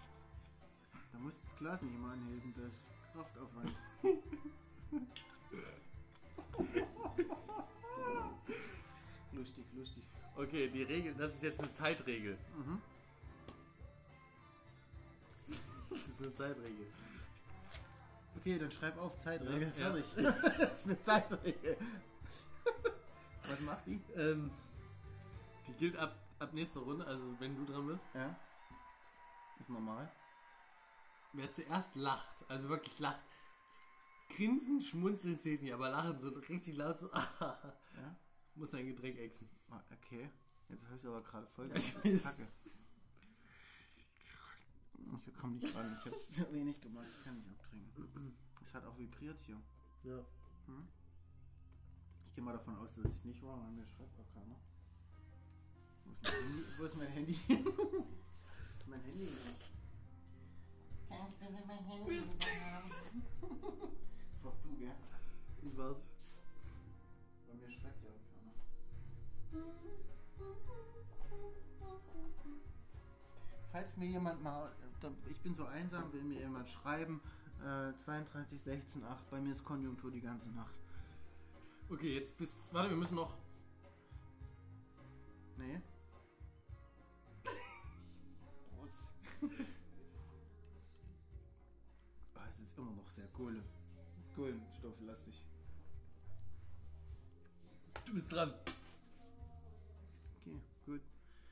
Da muss das Glas nicht immer anheben, das ist Kraftaufwand. lustig, lustig. Okay, die Regel, das ist jetzt eine Zeitregel. Mhm. eine Zeitregel. Okay, dann schreib auf Zeitregel. Ja, Fertig. das ist eine Zeitregel. Was macht die? Ähm, die gilt ab, ab nächster Runde, also wenn du dran bist. Ja. Ist normal. Wer zuerst lacht, also wirklich lacht, grinsen, schmunzeln zählt nicht, aber lachen so richtig laut so, Ja. muss sein Getränk exen. Ah, Okay. Jetzt habe ich es aber gerade voll. Ja, Das ich ist weiß. Kacke. Ich komme nicht ran. Ich habe es zu wenig gemacht. Ich kann nicht abtrinken. Es hat auch vibriert hier. Ja. Hm? Ich gehe mal davon aus, dass es nicht war, weil mir schreibt auch keiner. Wo ist mein Handy? Mein Handy? mein Handy. Kann ich bitte mein Handy wiederhaben? Das warst du, gell? Ich war's. Bei mir schreibt ja auch keiner. Falls mir jemand mal, ich bin so einsam, will mir jemand schreiben, äh, 32, 16, 8, bei mir ist Konjunktur die ganze Nacht. Okay, jetzt bist. Warte, wir müssen noch. Nee. Ist immer noch sehr Kohle. Kohlenstofflastig. Du bist dran. Okay, gut.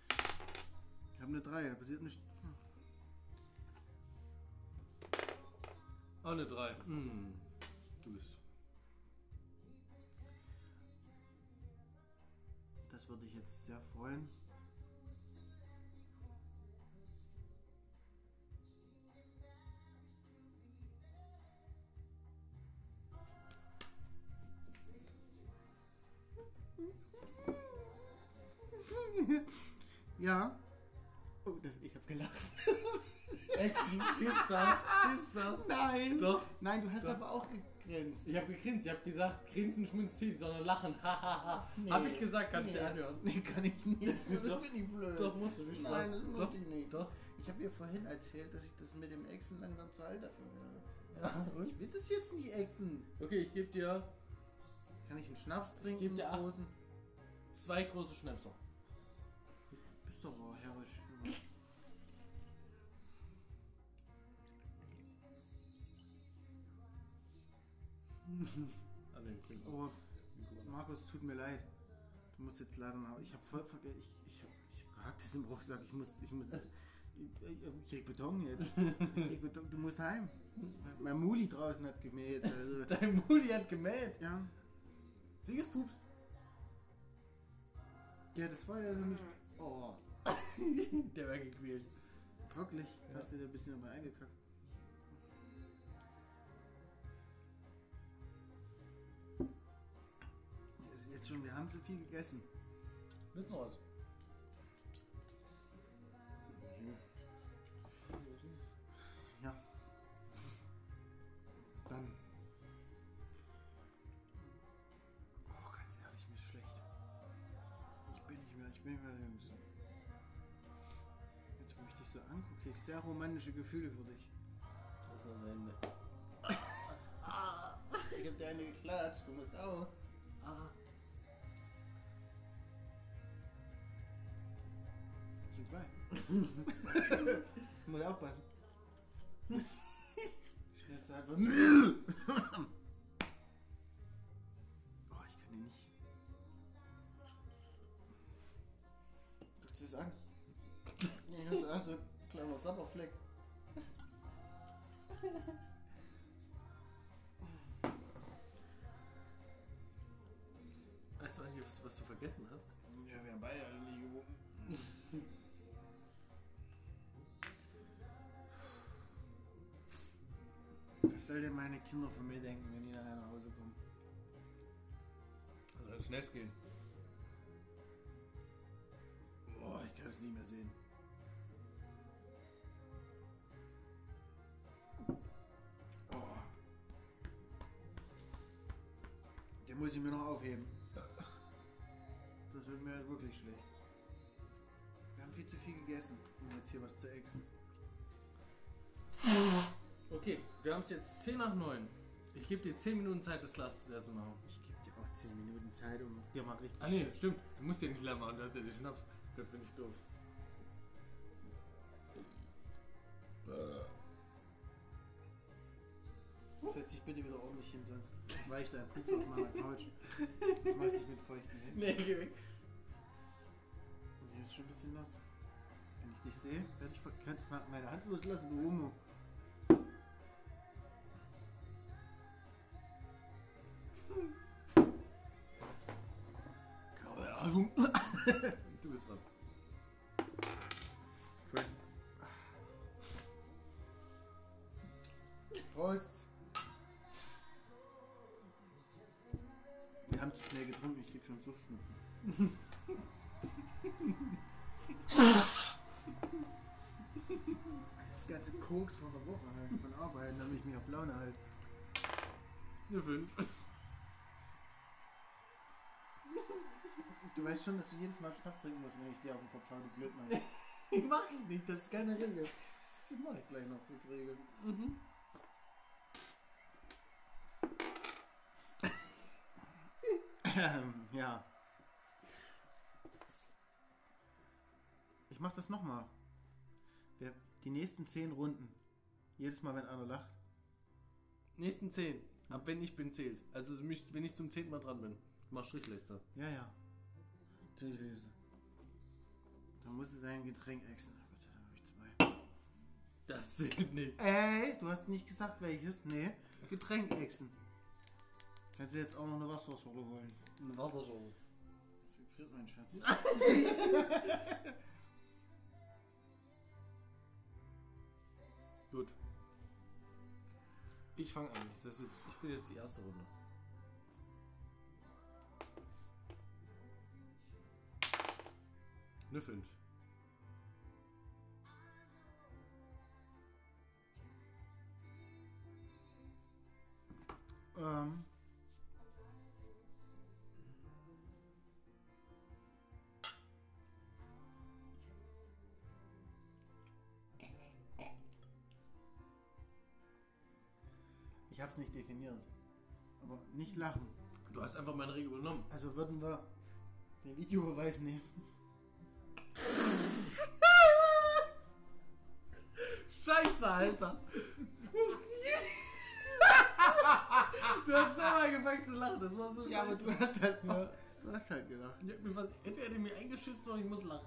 Ich habe eine 3, da passiert nichts. Oh, eine 3. Hm. Du bist. Das würde ich jetzt sehr freuen. Ja. Oh, das, ich habe gelacht. Exen, viel Spaß, viel Spaß. Nein. Doch. Nein, du hast Doch. aber auch gegrinst. Ich habe gegrinst, ich habe gesagt, grinsen, schmunzeln, zählt, sondern lachen. Hahaha. Nee. Hab ich gesagt, kann ich Nee. dir anhören. Nee, kann ich nicht. Das bin ich blöd. Doch, musst du, viel Spaß. Nein, das Doch, ich nicht. Doch. Ich habe ihr vorhin erzählt, dass ich das mit dem Exen langsam zu alt dafür wäre. Ja, und? Ich will das jetzt nicht exen. Okay, ich gebe dir Kann ich einen Schnaps trinken? geb dir einen acht. großen? zwei große Schnäpser. Aber herrisch. An den Klinken. Oh, Markus, tut mir leid. Du musst jetzt leider nach. Ich habe voll vergessen. Ich, ich, ich hab gehabt im Rucksack. Ich muss. Ich muss. Ich, ich, ich krieg Beton jetzt. Ich krieg Beton. Du musst heim. Mein Muli draußen hat gemäht. Also. Dein Muli hat gemäht. Ja. Siegespups. Ja, das war ja so nicht. Oh, Der war gequält. wirklich. Ja. Hast du da ein bisschen dabei eingekackt? Jetzt schon, wir haben zu viel gegessen. Willst du noch was? Sehr romantische Gefühle für dich. Das ist das Ende. Ich hab dir eine geklatscht, du musst auch. Ah. Sind zwei. Muss aufpassen. Schnellst einfach. Kinder von mir denken, wenn die nachher nach Hause kommen? Also das schnell gehen. Boah, ich kann es nie mehr sehen. Oh. Den muss ich mir noch aufheben. Das wird mir halt wirklich schlecht. Wir haben viel zu viel gegessen, um jetzt hier was zu exen. Wir haben es jetzt 10 nach 9. Ich gebe dir 10 Minuten Zeit, das leer zu machen. Ich gebe dir auch 10 Minuten Zeit, um dir mal richtig. Ah nee, stimmt. Du musst ja nicht leer machen, du hast ja den Schnaps. Das bin ich doof. Setz dich bitte wieder ordentlich hin, sonst weicht dein Pups aus meiner Couch. Das macht dich mit feuchten Händen. Nee, geh weg. Hier ist schon ein bisschen nass. Wenn ich dich sehe, werde ich ver- kannst mal meine Hand loslassen, du Homo. home. weißt schon, dass du jedes Mal Schnaps trinken musst, wenn ich dir auf den Kopf haue, du Blödmann. Mach ich nicht, das ist keine Regel. Das mache ich gleich noch als Regel. Mhm. Ähm, ja. Ich mach das nochmal. Die nächsten 10 Runden. Jedes Mal, wenn einer lacht. Nächsten 10. Ab wenn ich bin, zählt. Also wenn ich zum 10. Mal dran bin. Mach Strichliste. Ja, ja. Natürlich lese. Dann musst du dein Getränk exen. Bitte, dann habe ich zwei. Das zählt nicht. Ey, du hast nicht gesagt welches. Nee. Getränk exen. Kannst du jetzt auch noch eine Wasserschorle holen? Eine Wasserschorle. Das vibriert mein Schatz. Gut. Ich fange an. Das ist jetzt, ich bin jetzt die erste Runde. Eine 5. Ähm. Ich hab's nicht definiert. Aber nicht lachen. Du hast einfach meine Regel übernommen. Also würden wir den Videobeweis nehmen. Alter. du hast selber angefangen zu lachen. Das war so Ja, aber du hast halt, Ja. du hast halt gelacht. Ich hab mir fast, entweder mir eingeschissen oder ich muss lachen.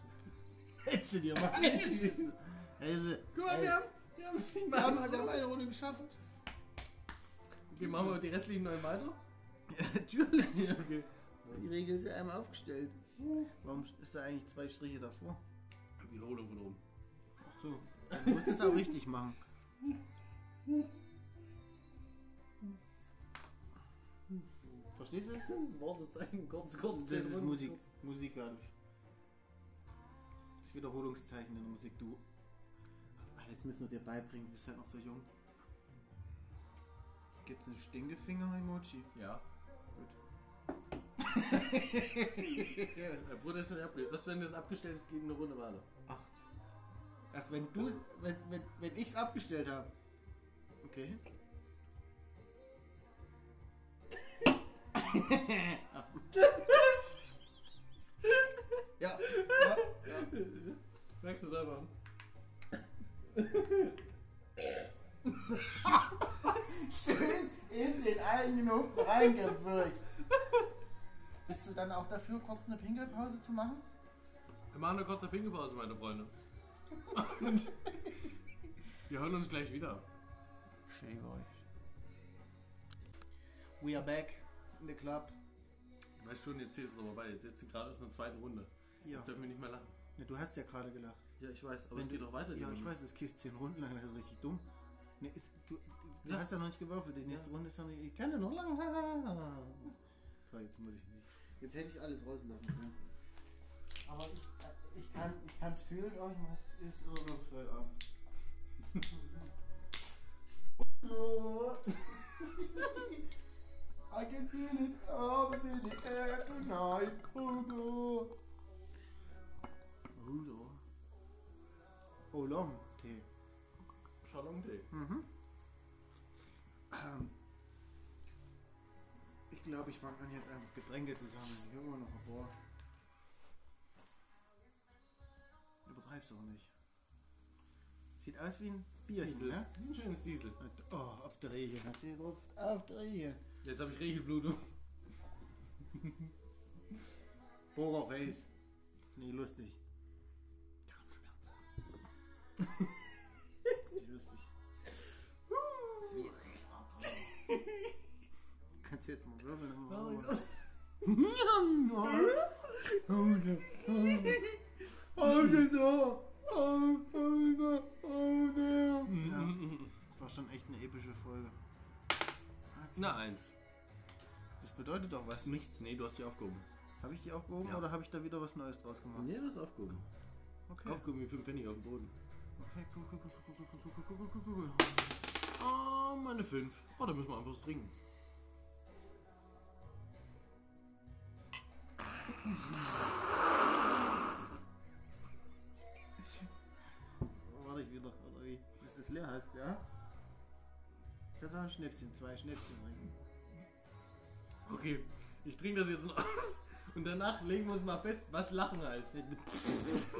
Hättest du dir mal eingeschissen. Also, Guck mal, ey, wir haben, wir haben, wir haben, wir haben eine Runde geschafft. Okay, machen wir die restlichen neun weiter. Ja, natürlich. Okay. Die Regel ist ja einmal aufgestellt. Warum ist da eigentlich zwei Striche davor? Wiederholung von oben. Ach so. Du musst es auch richtig machen. Verstehst du das? Warte zeigen, kurz, kurz. Das ist. Musik. Musikalisch. Das Wiederholungszeichen in der Musik. Du. Jetzt müssen wir dir beibringen, du bist halt noch so jung. Gibt es einen Stinkefinger-Emoji? Ja. Gut. Der Bruder ist schon abgelehnt. Was, wenn das abgestellt ist, geht eine Runde weiter. Ach. Erst wenn du wenn, wenn, wenn ich's abgestellt habe. Okay. ja, ja, ja. Merkst du selber? Schön in den eigenen unten reingewirkt. Bist du dann auch dafür, kurz eine Pinkelpause zu machen? Wir machen eine kurze Pinkelpause, meine Freunde. Und wir hören uns gleich wieder. Schön euch. We are back in the club. Du weißt schon, jetzt zählt es aber weiter. Jetzt sitzen gerade aus einer zweiten Runde. Ja. Jetzt dürfen wir nicht mehr lachen. Ne, du hast ja gerade gelacht. Ja, ich weiß, aber Wenn es geht du- doch weiter. die Ja, ich weiß, es geht 10 Runden lang, das ist richtig dumm. Ne, ist, du du Ja. hast ja noch nicht gewürfelt, die nächste Ja. Runde ist noch nicht. Ich kann ja noch lange. Toll, jetzt muss ich nicht. Jetzt hätte ich alles rauslassen können. Aber ich, ich kann ich kann's fühlen, irgendwas ist irgendwas fällt ab. I can feel it, oh, it's in the air tonight. Oh no. Udo. Oolong Tee. Shalom-Tee. Mhm. Ähm, ich glaube, ich fange an jetzt einfach Getränke zu sammeln. Ich habe immer noch ein paar. Übertreib's auch nicht. Sieht aus wie ein Bierchen, Diesel. ne? Ein schönes Diesel. Oh, auf der Rehe. Hast du drauf? Auf der Rehe. Jetzt habe ich Regelblutung. Pokerface. Nie lustig. Darmschmerzen. Nicht lustig. Kannst du jetzt mal würfeln? Oh mein Gott. Ja, war schon echt eine epische Folge. Na, eins. Das bedeutet doch was. Nichts, nee, du hast die aufgehoben. Habe ich die aufgehoben Ja. oder habe ich da wieder was Neues draus gemacht? Nee, du hast aufgehoben. Okay. Aufgehoben wie 5 Pfennig auf dem Boden. Okay, cool, cool, cool, cool, cool, cool, cool, cool, cool, cool, cool. Oh, meine 5. Oh, da müssen wir einfach was trinken. Es leer hast, ja? Kannst auch ein Schnäpschen, zwei Schnäpschen trinken. Okay, ich trinke das jetzt noch aus. Und danach legen wir uns mal fest, was Lachen heißt.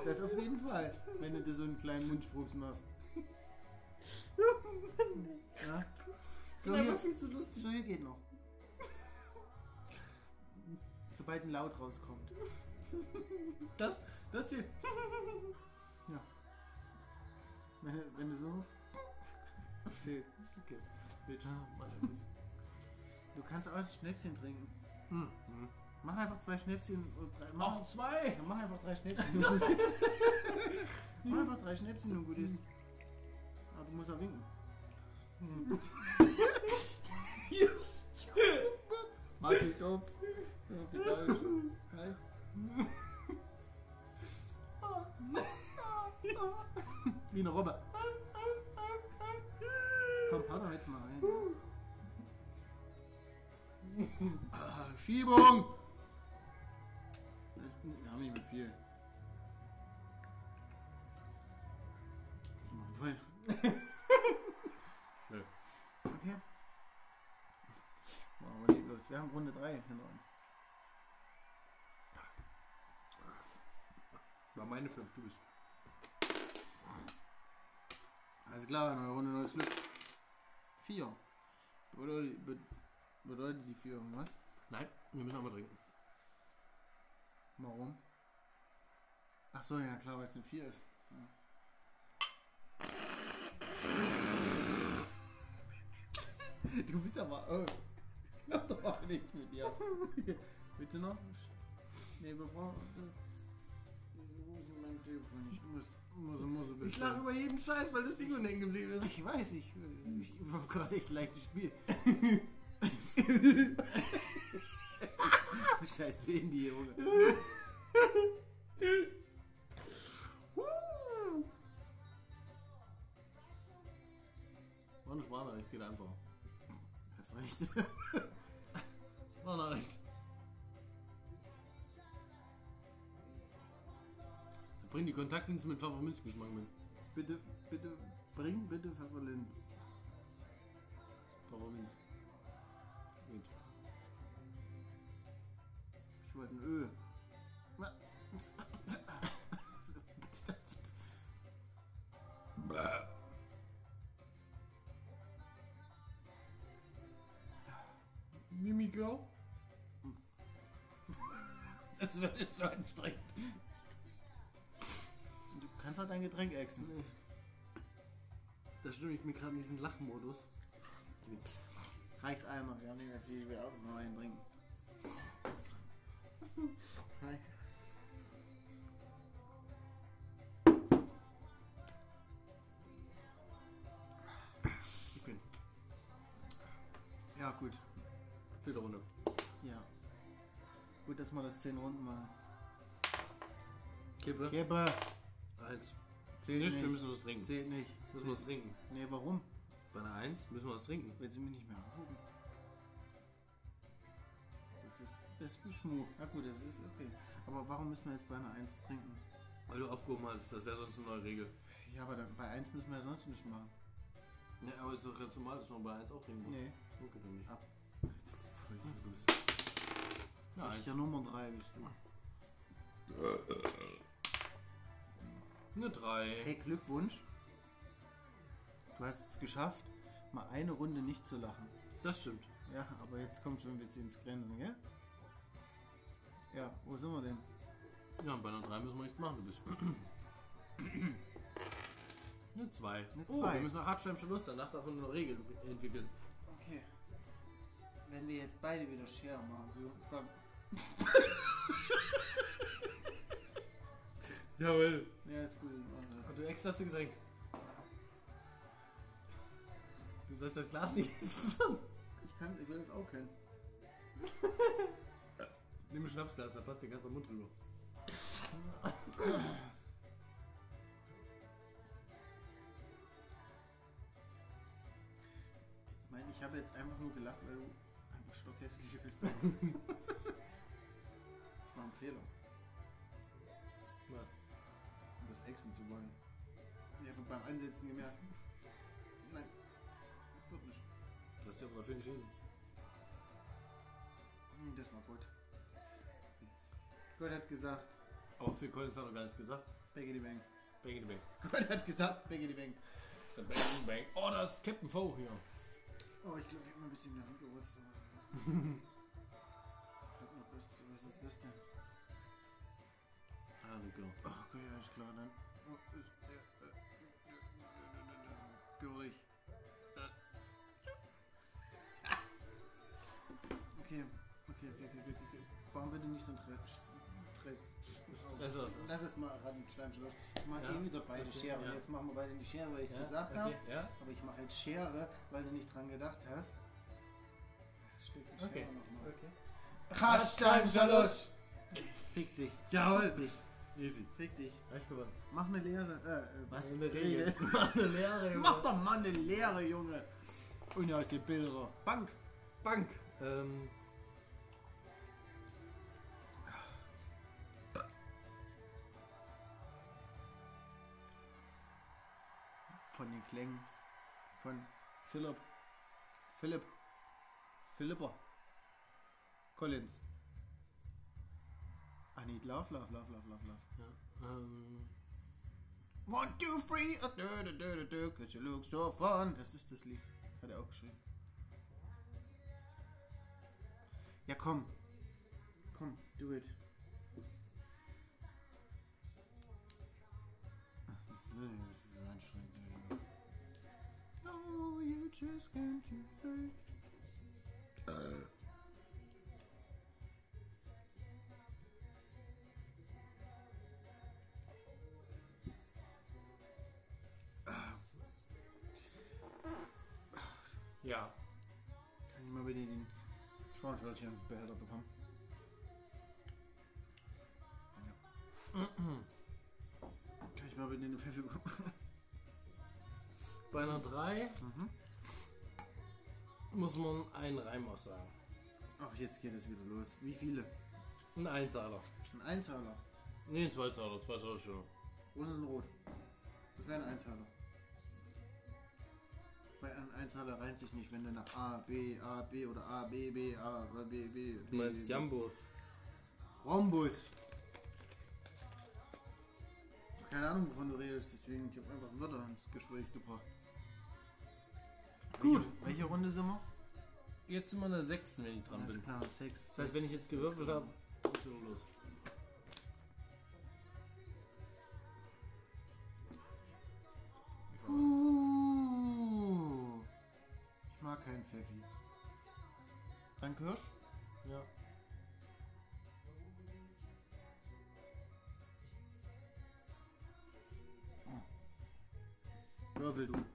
Das auf jeden Fall, wenn du dir so einen kleinen Mundspruchs machst. Ja? So, hier, viel zu lustig. so hier geht noch. Sobald ein Laut rauskommt. Das, das hier. Ja. Wenn, wenn du so. Okay. Ah, Du kannst auch ein Schnäpschen trinken. Hm. Mach einfach zwei Schnäpschen und drei. Mach, Ach, zwei. Mach einfach drei Schnäpschen. und gut ist. mach einfach drei Schnäpschen und gut ist. Aber du musst auch winken. Hm. Martin Kopf. Auf die Couch. Hi. Wie eine Robbe. Schiebung! Wir haben nicht mehr viel. Nö. Okay. Machen wir lieblos. Wir haben Runde 3 hinter uns. War meine 5, du bist. Alles klar, neue Runde, neues Glück. 4. Bedeutet, be- bedeutet die Führung was? Nein, wir müssen aber trinken. Warum? Ach so, ja klar, weil es eine 4 ist. Ja. Du bist aber. Oh. Ich glaub doch auch nicht mit dir. Bitte noch? Nee, wir brauchen. Mein Telefon? Ich muss, muss, muss bitte. Ich lache über jeden Scheiß, weil das Ding unten geblieben ist. Ich weiß, ich, ich, ich habe gerade echt leichtes Spiel. Scheiß Handy, Junge. War eine Sprachnachricht, geht einfach. Hast recht. Sprachnachricht. Bring die Kontaktlinsen mit Pfefferminzgeschmack mit. bitte, bitte, bring bitte Pfefferlinz. Pfefferminz. Wollte ein Ö. Na. Mimika? Das wird jetzt so anstrengend. Du kannst halt dein Getränk exen. Nee. Da stimme ich mir gerade in diesen Lachmodus. Reicht einmal, wir haben nicht mehr viel, ich will auch noch einen trinken. Hi. Ich bin. Ja, gut. Vierte Runde. Ja. Gut, dass wir das 10 Runden machen. Kippe. Kippe! Eins. Zählt Nicht, wir müssen was trinken. Zählt nicht. Müssen wir was trinken. Nee, warum? Bei einer Eins müssen wir was trinken. Wenn sie mich nicht mehr angucken. Das ist, Geschmuck. Ja gut, das ist okay. Aber warum müssen wir jetzt bei einer 1 trinken? Weil du aufgehoben hast, das wäre sonst eine neue Regel. Ja, aber dann, bei 1 müssen wir ja sonst nicht machen. Ne, aber ist doch ganz normal, dass man bei Eins auch trinken muss. Nee. Okay, dann nicht. Ab. Ja, du bist. Ja, Ich ja Nummer 3 bist du. Eine Drei. Hey, Glückwunsch. Du hast es geschafft, mal eine Runde nicht zu lachen. Das stimmt. Ja, aber jetzt kommt schon ein bisschen ins Grenzen, gell? Ja, wo sind wir denn? Ja, bei einer 3 müssen wir nichts machen. Du bist. Eine 2. Eine Oh, zwei. wir müssen nach Hartstein schon Lust danach davon eine Regel entwickeln. Okay. Wenn wir jetzt beide wieder Share machen, wir- komm. Jawohl. Ja, ist gut. Und du extra hast du Getränk. Du sollst das Glas nicht essen. Ich kann, ich will das auch kennen. Nimm ein Schnapsglas, da passt der ganze Mund drüber. Ich meine, ich habe jetzt einfach nur gelacht, weil du einfach stockhässlich bist. das war ein Fehler, Was? das Exen zu wollen. Ich habe beim Ansetzen gemerkt, nein, wird nicht. Du hast ja aber dafür nicht hin. Gott hat gesagt, Aber Phil Collins hat doch gar nichts gesagt. Beggity Bang. Bang bang. Gott hat gesagt, Beggity Bang. Bang bang. Oh, das ist Captain Faux hier. Oh, ich glaube, ich habe mal ein bisschen nach hinten gerüstet. ich noch was, was ist das denn? Ah, Rico. Oh, okay, ist klar dann. Oh, ist, äh, äh, Geh ruhig. Okay, Also. Lass es mal ran, Schleimschluss. Ich mache Ja, eh wieder beide okay, Schere. ja. Jetzt machen wir beide die Schere, weil ich es Ja, gesagt okay, habe. Ja? Aber ich mache jetzt Schere, weil du nicht dran gedacht hast. Das steht die Schere Okay. nochmal. Okay. Schalosch! Fick dich. Jawohl. Fick dich. Easy. Fick dich. Ich gewonnen. Mach eine Lehre. Äh, äh, was? Eine Regel. Mach eine Lehre, Junge. Mach doch mal eine Lehre, Junge. Und ja, ist die Bilder. Bank. Bank. Ähm. Von den Klängen. Von Philipp. Philipp. Philippa. Collins. I need love, love, love, love, love, love. Ja. Ähm. One, two, three, du, du, du, du, du, cause you look so fun. Das ist das Lied. Das hat er auch geschrieben. Ja, komm. Komm, do it. Just can't you break. Ja. Kann ich mal wieder den Schornsteinbehälter bekommen? Kann ich mal wieder den Pfeffer bekommen? Bei einer 3 Mhm. Muss man einen Reim aussagen. Ach, jetzt geht es wieder los. Wie viele? Ein Einzahler. Ein Einzahler. Nee, ein Zweizahler. Zweizahler schon. Groß und rot. Das wäre ein Einzahler. Bei einem Einzahler reimt sich nicht, wenn du nach A, B, A, B oder A, B, B, A, B, B, Du meinst B. Jambos. Rhombus. Keine Ahnung, wovon du redest, deswegen ich habe einfach Wörter ins Gespräch gebracht. Gut. Welche, Runde sind wir? Jetzt sind wir in der 6, wenn ich dran Alles bin. klar, Sex. Das heißt, wenn ich jetzt gewürfelt habe, geht's wieder los. Uh, ich mag keinen Pfeffi. Dann Kirsch? Ja. Würfel, du.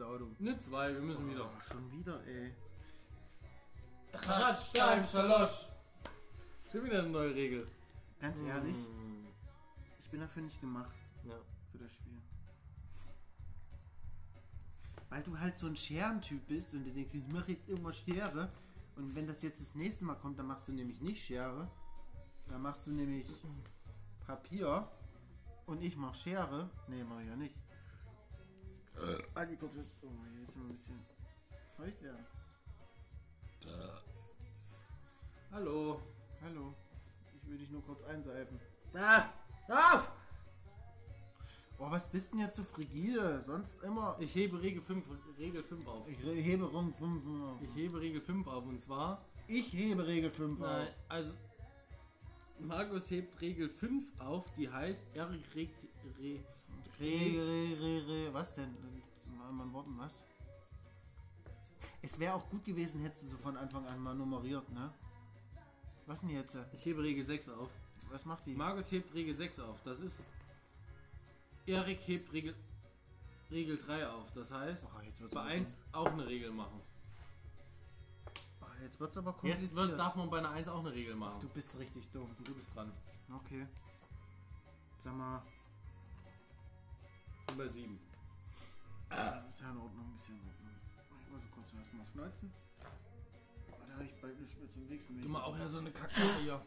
Sau, du. Eine 2, wir müssen wieder. Oh, schon wieder, ey. Radstein, Schalosch. Schon wieder eine neue Regel. Ganz ehrlich, Mm, ich bin dafür nicht gemacht, Ja. für das Spiel. Weil du halt so ein Scherentyp bist und du denkst, ich mache jetzt immer Schere. Und wenn das jetzt das nächste Mal kommt, dann machst du nämlich nicht Schere. Dann machst du nämlich Papier. Und ich mach Schere. Nee, mach ich ja nicht. Äh. kurz. Oh, jetzt mal ein bisschen feucht werden. Hallo. Hallo. Ich will dich nur kurz einseifen. Ah, auf! Oh, was bist denn jetzt so frigide? Sonst immer. Ich hebe Regel 5, Regel 5 auf. Ich re- hebe Rung 5. Ich hebe Regel 5 auf und zwar. Ich hebe Regel 5 Nein, auf. also. Markus hebt Regel 5 auf, die heißt, er regt. Re, Regel, Regel, Regel. Was denn? Mal mal Worten, was? Es wäre auch gut gewesen, hättest du so von Anfang an mal nummeriert, ne? Was denn jetzt? ich hebe Regel 6 auf. Was macht die? Markus hebt Regel 6 auf. Das ist. Erik hebt Regel, Regel 3 auf. Das heißt, Oh, bei aber- 1 auch eine Regel machen. Oh, jetzt wird's aber kompliziert. Jetzt wird, darf man bei einer 1 auch eine Regel machen. du bist richtig dumm. Du bist dran. Okay. Sag mal, Nummer 7. ist ja in Ordnung, ist ja in Ordnung. Ich muss kurz erstmal schneuzen. Oh, da habe ich bald nichts mehr zum nächsten Du mal auch ja so eine Kacke hier.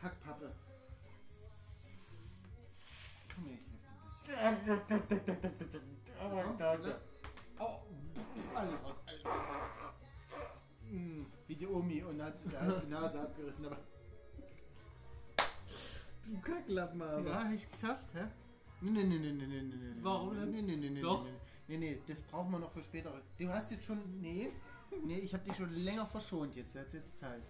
Kackpappe. Komm her, ich helfe dir bisschen. Komm, lass Alles raus. Mm, Wie die Omi und hat die Nase abgerissen. Aber Du Kacklappen, aber. ja, hab ich geschafft, hä? Nee, nee, nee, nee, nee, nee, nee. Warum denn? Nee, nee, nee, nee, Doch. nee, nee, das brauchen wir noch für später. Du hast jetzt schon, nee, nee, ich habe dich schon länger verschont jetzt, jetzt jetzt Zeit.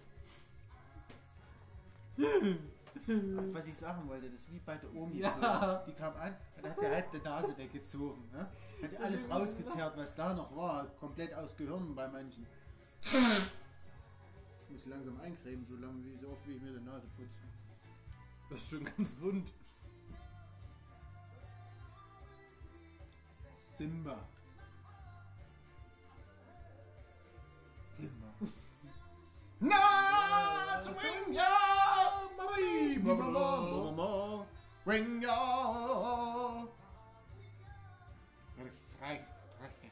Was ich sagen wollte, das ist wie bei der Omi. Ja. Die kam an, dann hat sie halt die Nase weggezogen. Ne? Hat alles rausgezerrt, was da noch war. Komplett aus Gehirn bei manchen. Ich muss langsam eincremen, so lange wie so oft wie ich mir die Nase putze. Das ist schon ganz wund. Simba. Simba. Na, swing ya, mami, mama, mama, ring ya. Frei, frei.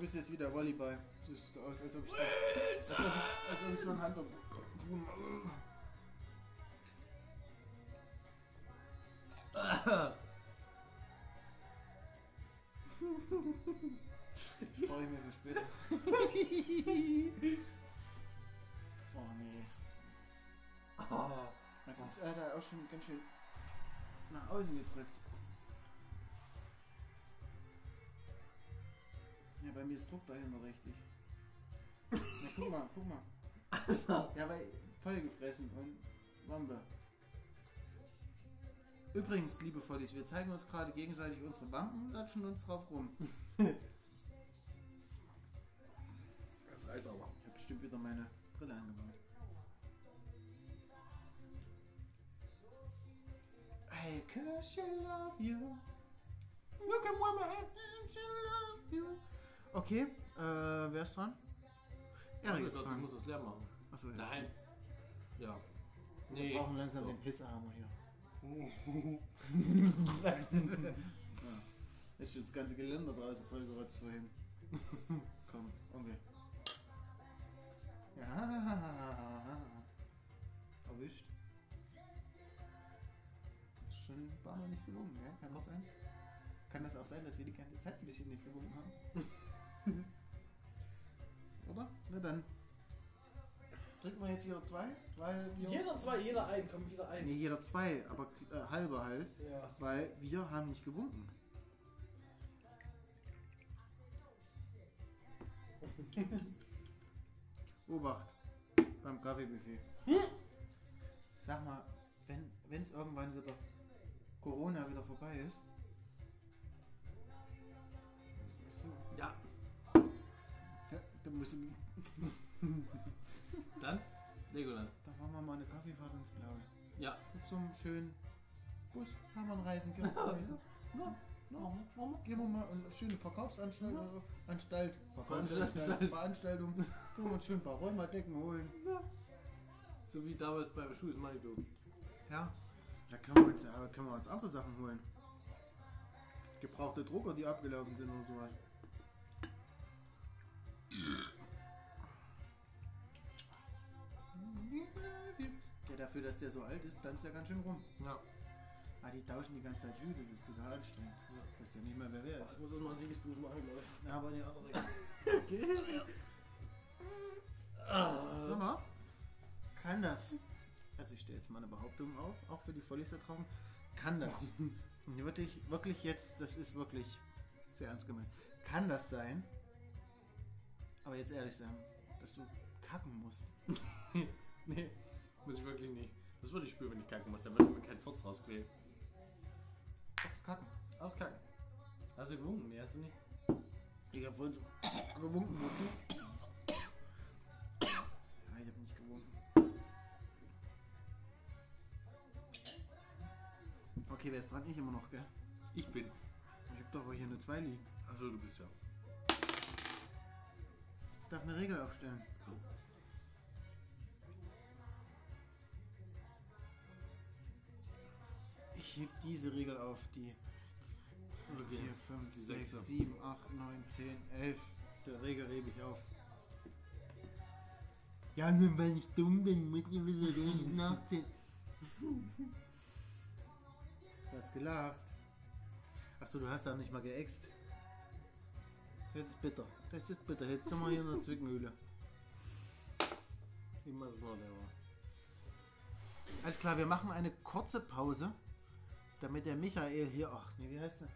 Du bist jetzt wieder Volleyball. Das ist aus, als ob ich, als ob, als ob ich so ein Hand Brauche ich mir für später. oh nee. Ah. Jetzt ist er da auch schon ganz schön nach außen gedrückt. Ja, bei mir ist Druck dahinter richtig. Na, guck mal, guck mal. Ja, weil voll gefressen und Wampe. Übrigens, liebe Vollis, wir zeigen uns gerade gegenseitig unsere Wampen und latschen uns drauf rum. Das reicht aber. Ich habe bestimmt wieder meine Brille angebaut. I cause she love you. Look at what my hand and she love you. Okay, äh, wer ist dran? Erik ist ich dran. muss das leer machen. Achso, ja. Nein. Ja. Wir Nee. brauchen langsam den Pissarmer hier. ja. Ist schon das ganze Geländer draußen vollgerotzt vorhin. Komm, okay. Ja. Erwischt. Schon ein paar Mal nicht gelungen, ja? Kann das sein? Kann das auch sein, dass wir die ganze Zeit ein bisschen nicht gewunken haben? Wir wieder zwei, weil wir. Jeder zwei, jeder ein, komm jeder ein. Nee, jeder zwei, aber äh, halbe halt, Ja. weil wir haben nicht gewunken. Obacht beim Kaffeebuffet. Sag mal, wenn es irgendwann wieder Corona wieder vorbei ist, Ja. ja, dann musst du, Dann? Legoland. da fahren wir mal eine Kaffeefahrt ins Blaue. Ja. Mit so einem schönen Bus, Hermannreisen, Kirchenreise. Ja, ja, gehen wir mal eine schöne Verkaufsanstalt, äh, Anstalt, Verkaufsanstalt, Veranstaltung. Veranstaltung, gehen wir uns schön ein paar Räumerdecken holen. So wie damals bei Schuhs Manitou. Ja, da können wir, uns, äh, können wir uns andere Sachen holen. Gebrauchte Drucker, die abgelaufen sind oder sowas. Ja, dafür, dass der so alt ist, tanzt er ganz schön rum. Ja. Ah, die tauschen die ganze Zeit Hüte, das ist total anstrengend. Ich weiß ja nicht mehr, wer wer ist. Ich muss das mal einen Siegesbuß machen, glaube ich. Ja, aber die andere. Okay. Ah. Sag mal, kann das, also ich stelle jetzt mal eine Behauptung auf, auch für die Vollis da draußen, kann das, und wirklich, wirklich jetzt, das ist wirklich sehr ernst gemeint, kann das sein, aber jetzt ehrlich sein, dass du kacken musst? Nee, muss ich wirklich nicht. Das würde ich spüren, wenn ich kacken muss. Dann würde mir kein Furz rausquälen. Aufs Kacken. Auskacken. Hast du gewunken? Nee, hast du nicht. Ich hab vorhin schon gewunken. Ja, ich hab nicht gewunken. Okay, wer ist dran? Ich immer noch, gell? Ich bin. Ich hab doch wohl hier eine 2 liegen. Achso, du bist ja. Ich darf eine Regel aufstellen. Ich heb diese Regel auf, die 4, 5, Die 6, Sechser. 7, 8, 9, 10, 11. Der Regel hebe ich auf. Ja, nur weil ich dumm bin, muss ich wieder Regel nachziehen. Du hast gelacht. Achso, du hast da nicht mal geäxt. Das ist bitter. Das ist bitter. Jetzt sind wir hier in der Zwickmühle. Immer das noch der war. Alles klar, wir machen eine kurze Pause, damit der Michael hier, ach nee, wie heißt er?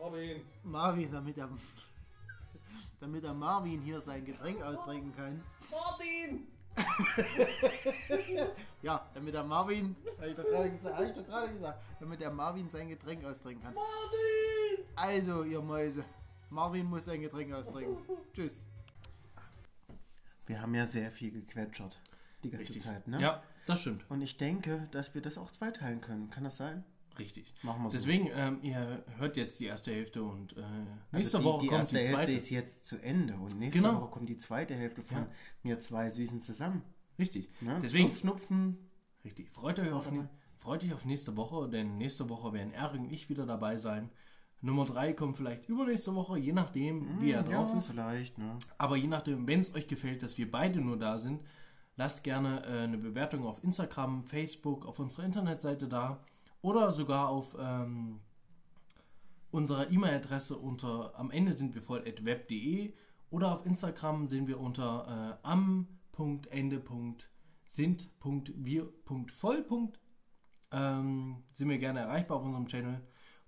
Robin! Marvin, damit der, damit der Marvin hier sein Getränk austrinken kann. Martin! Ja, damit der Marvin, habe ich doch gerade gesagt, hab ich doch gerade gesagt, damit der Marvin sein Getränk austrinken kann. Martin! Also, ihr Mäuse, Marvin muss sein Getränk austrinken. Tschüss. Wir haben ja sehr viel gequetschert die ganze Richtig. Zeit, ne? Ja, das stimmt. Und ich denke, dass wir das auch zweiteilen können. Kann das sein? Richtig. Machen wir so. Deswegen, ähm, ihr hört jetzt die erste Hälfte und äh, nächste Also die, Woche die kommt erste die Hälfte zweite. ist jetzt zu Ende und nächste Genau. Woche kommt die zweite Hälfte von Ja. mir zwei Süßen zusammen. Richtig. Ne? Deswegen, Schnupfen. richtig. Freut euch, auf, ne, freut euch auf nächste Woche, denn nächste Woche werden Erik und ich wieder dabei sein. Nummer 3 kommt vielleicht übernächste Woche, je nachdem, wie er drauf ja, ist. vielleicht, ne? Aber je nachdem, wenn es euch gefällt, dass wir beide nur da sind, lasst gerne äh, eine Bewertung auf Instagram, Facebook, auf unserer Internetseite da oder sogar auf ähm, unserer E-Mail-Adresse unter am Ende sind wir voll at web.de oder auf Instagram sind wir unter äh, am.ende.sind.wir.voll. Ähm, sind wir gerne erreichbar auf unserem Channel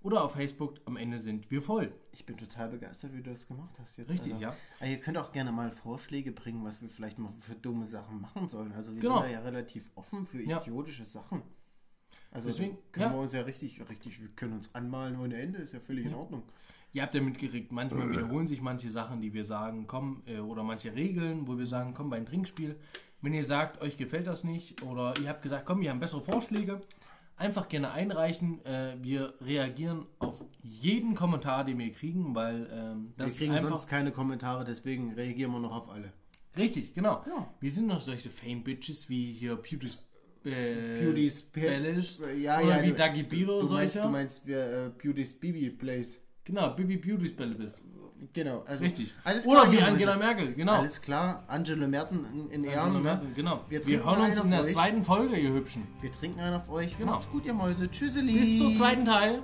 oder auf Facebook am Ende sind wir voll. Ich bin total begeistert, wie du das gemacht hast jetzt. Richtig, Alter. ja. Aber ihr könnt auch gerne mal Vorschläge bringen, was wir vielleicht mal für dumme Sachen machen sollen. Also wir Genau. sind ja relativ offen für Ja. idiotische Sachen. Also Deswegen, können ja. wir uns ja richtig, richtig, wir können uns anmalen ohne Ende, ist ja völlig in Ordnung. Ihr habt ja mitgekriegt, manchmal wiederholen sich manche Sachen, die wir sagen, komm, äh, oder manche Regeln, wo wir sagen, komm, beim Trinkspiel. Wenn ihr sagt, euch gefällt das nicht, oder ihr habt gesagt, komm, wir haben bessere Vorschläge, einfach gerne einreichen. Äh, wir reagieren auf jeden Kommentar, den wir kriegen, weil ähm, das wir kriegen ist einfach sonst keine Kommentare, deswegen reagieren wir noch auf alle. richtig, genau. Ja. Wir sind noch solche Fame-Bitches wie hier Beauty's äh, Beauty's Pe- Bellish Ja, oder ja, wie du- Dagi Bilo Du meinst, solche. du meinst wir, äh, Beauty's Bibi Place. Genau, Bibi Beauty's Bellish. Genau, also Richtig. Alles Oder klar, wie Junge, Angela. Merkel, genau. Alles klar, Angela Merten in, in Angela Ehren. ne? Merkel, genau. Wir Wir, hören uns in der euch. zweiten Folge, ihr Hübschen. Wir trinken einen auf euch. Genau. Macht's gut, ihr Mäuse. Tschüsseli. Bis zum zweiten Teil.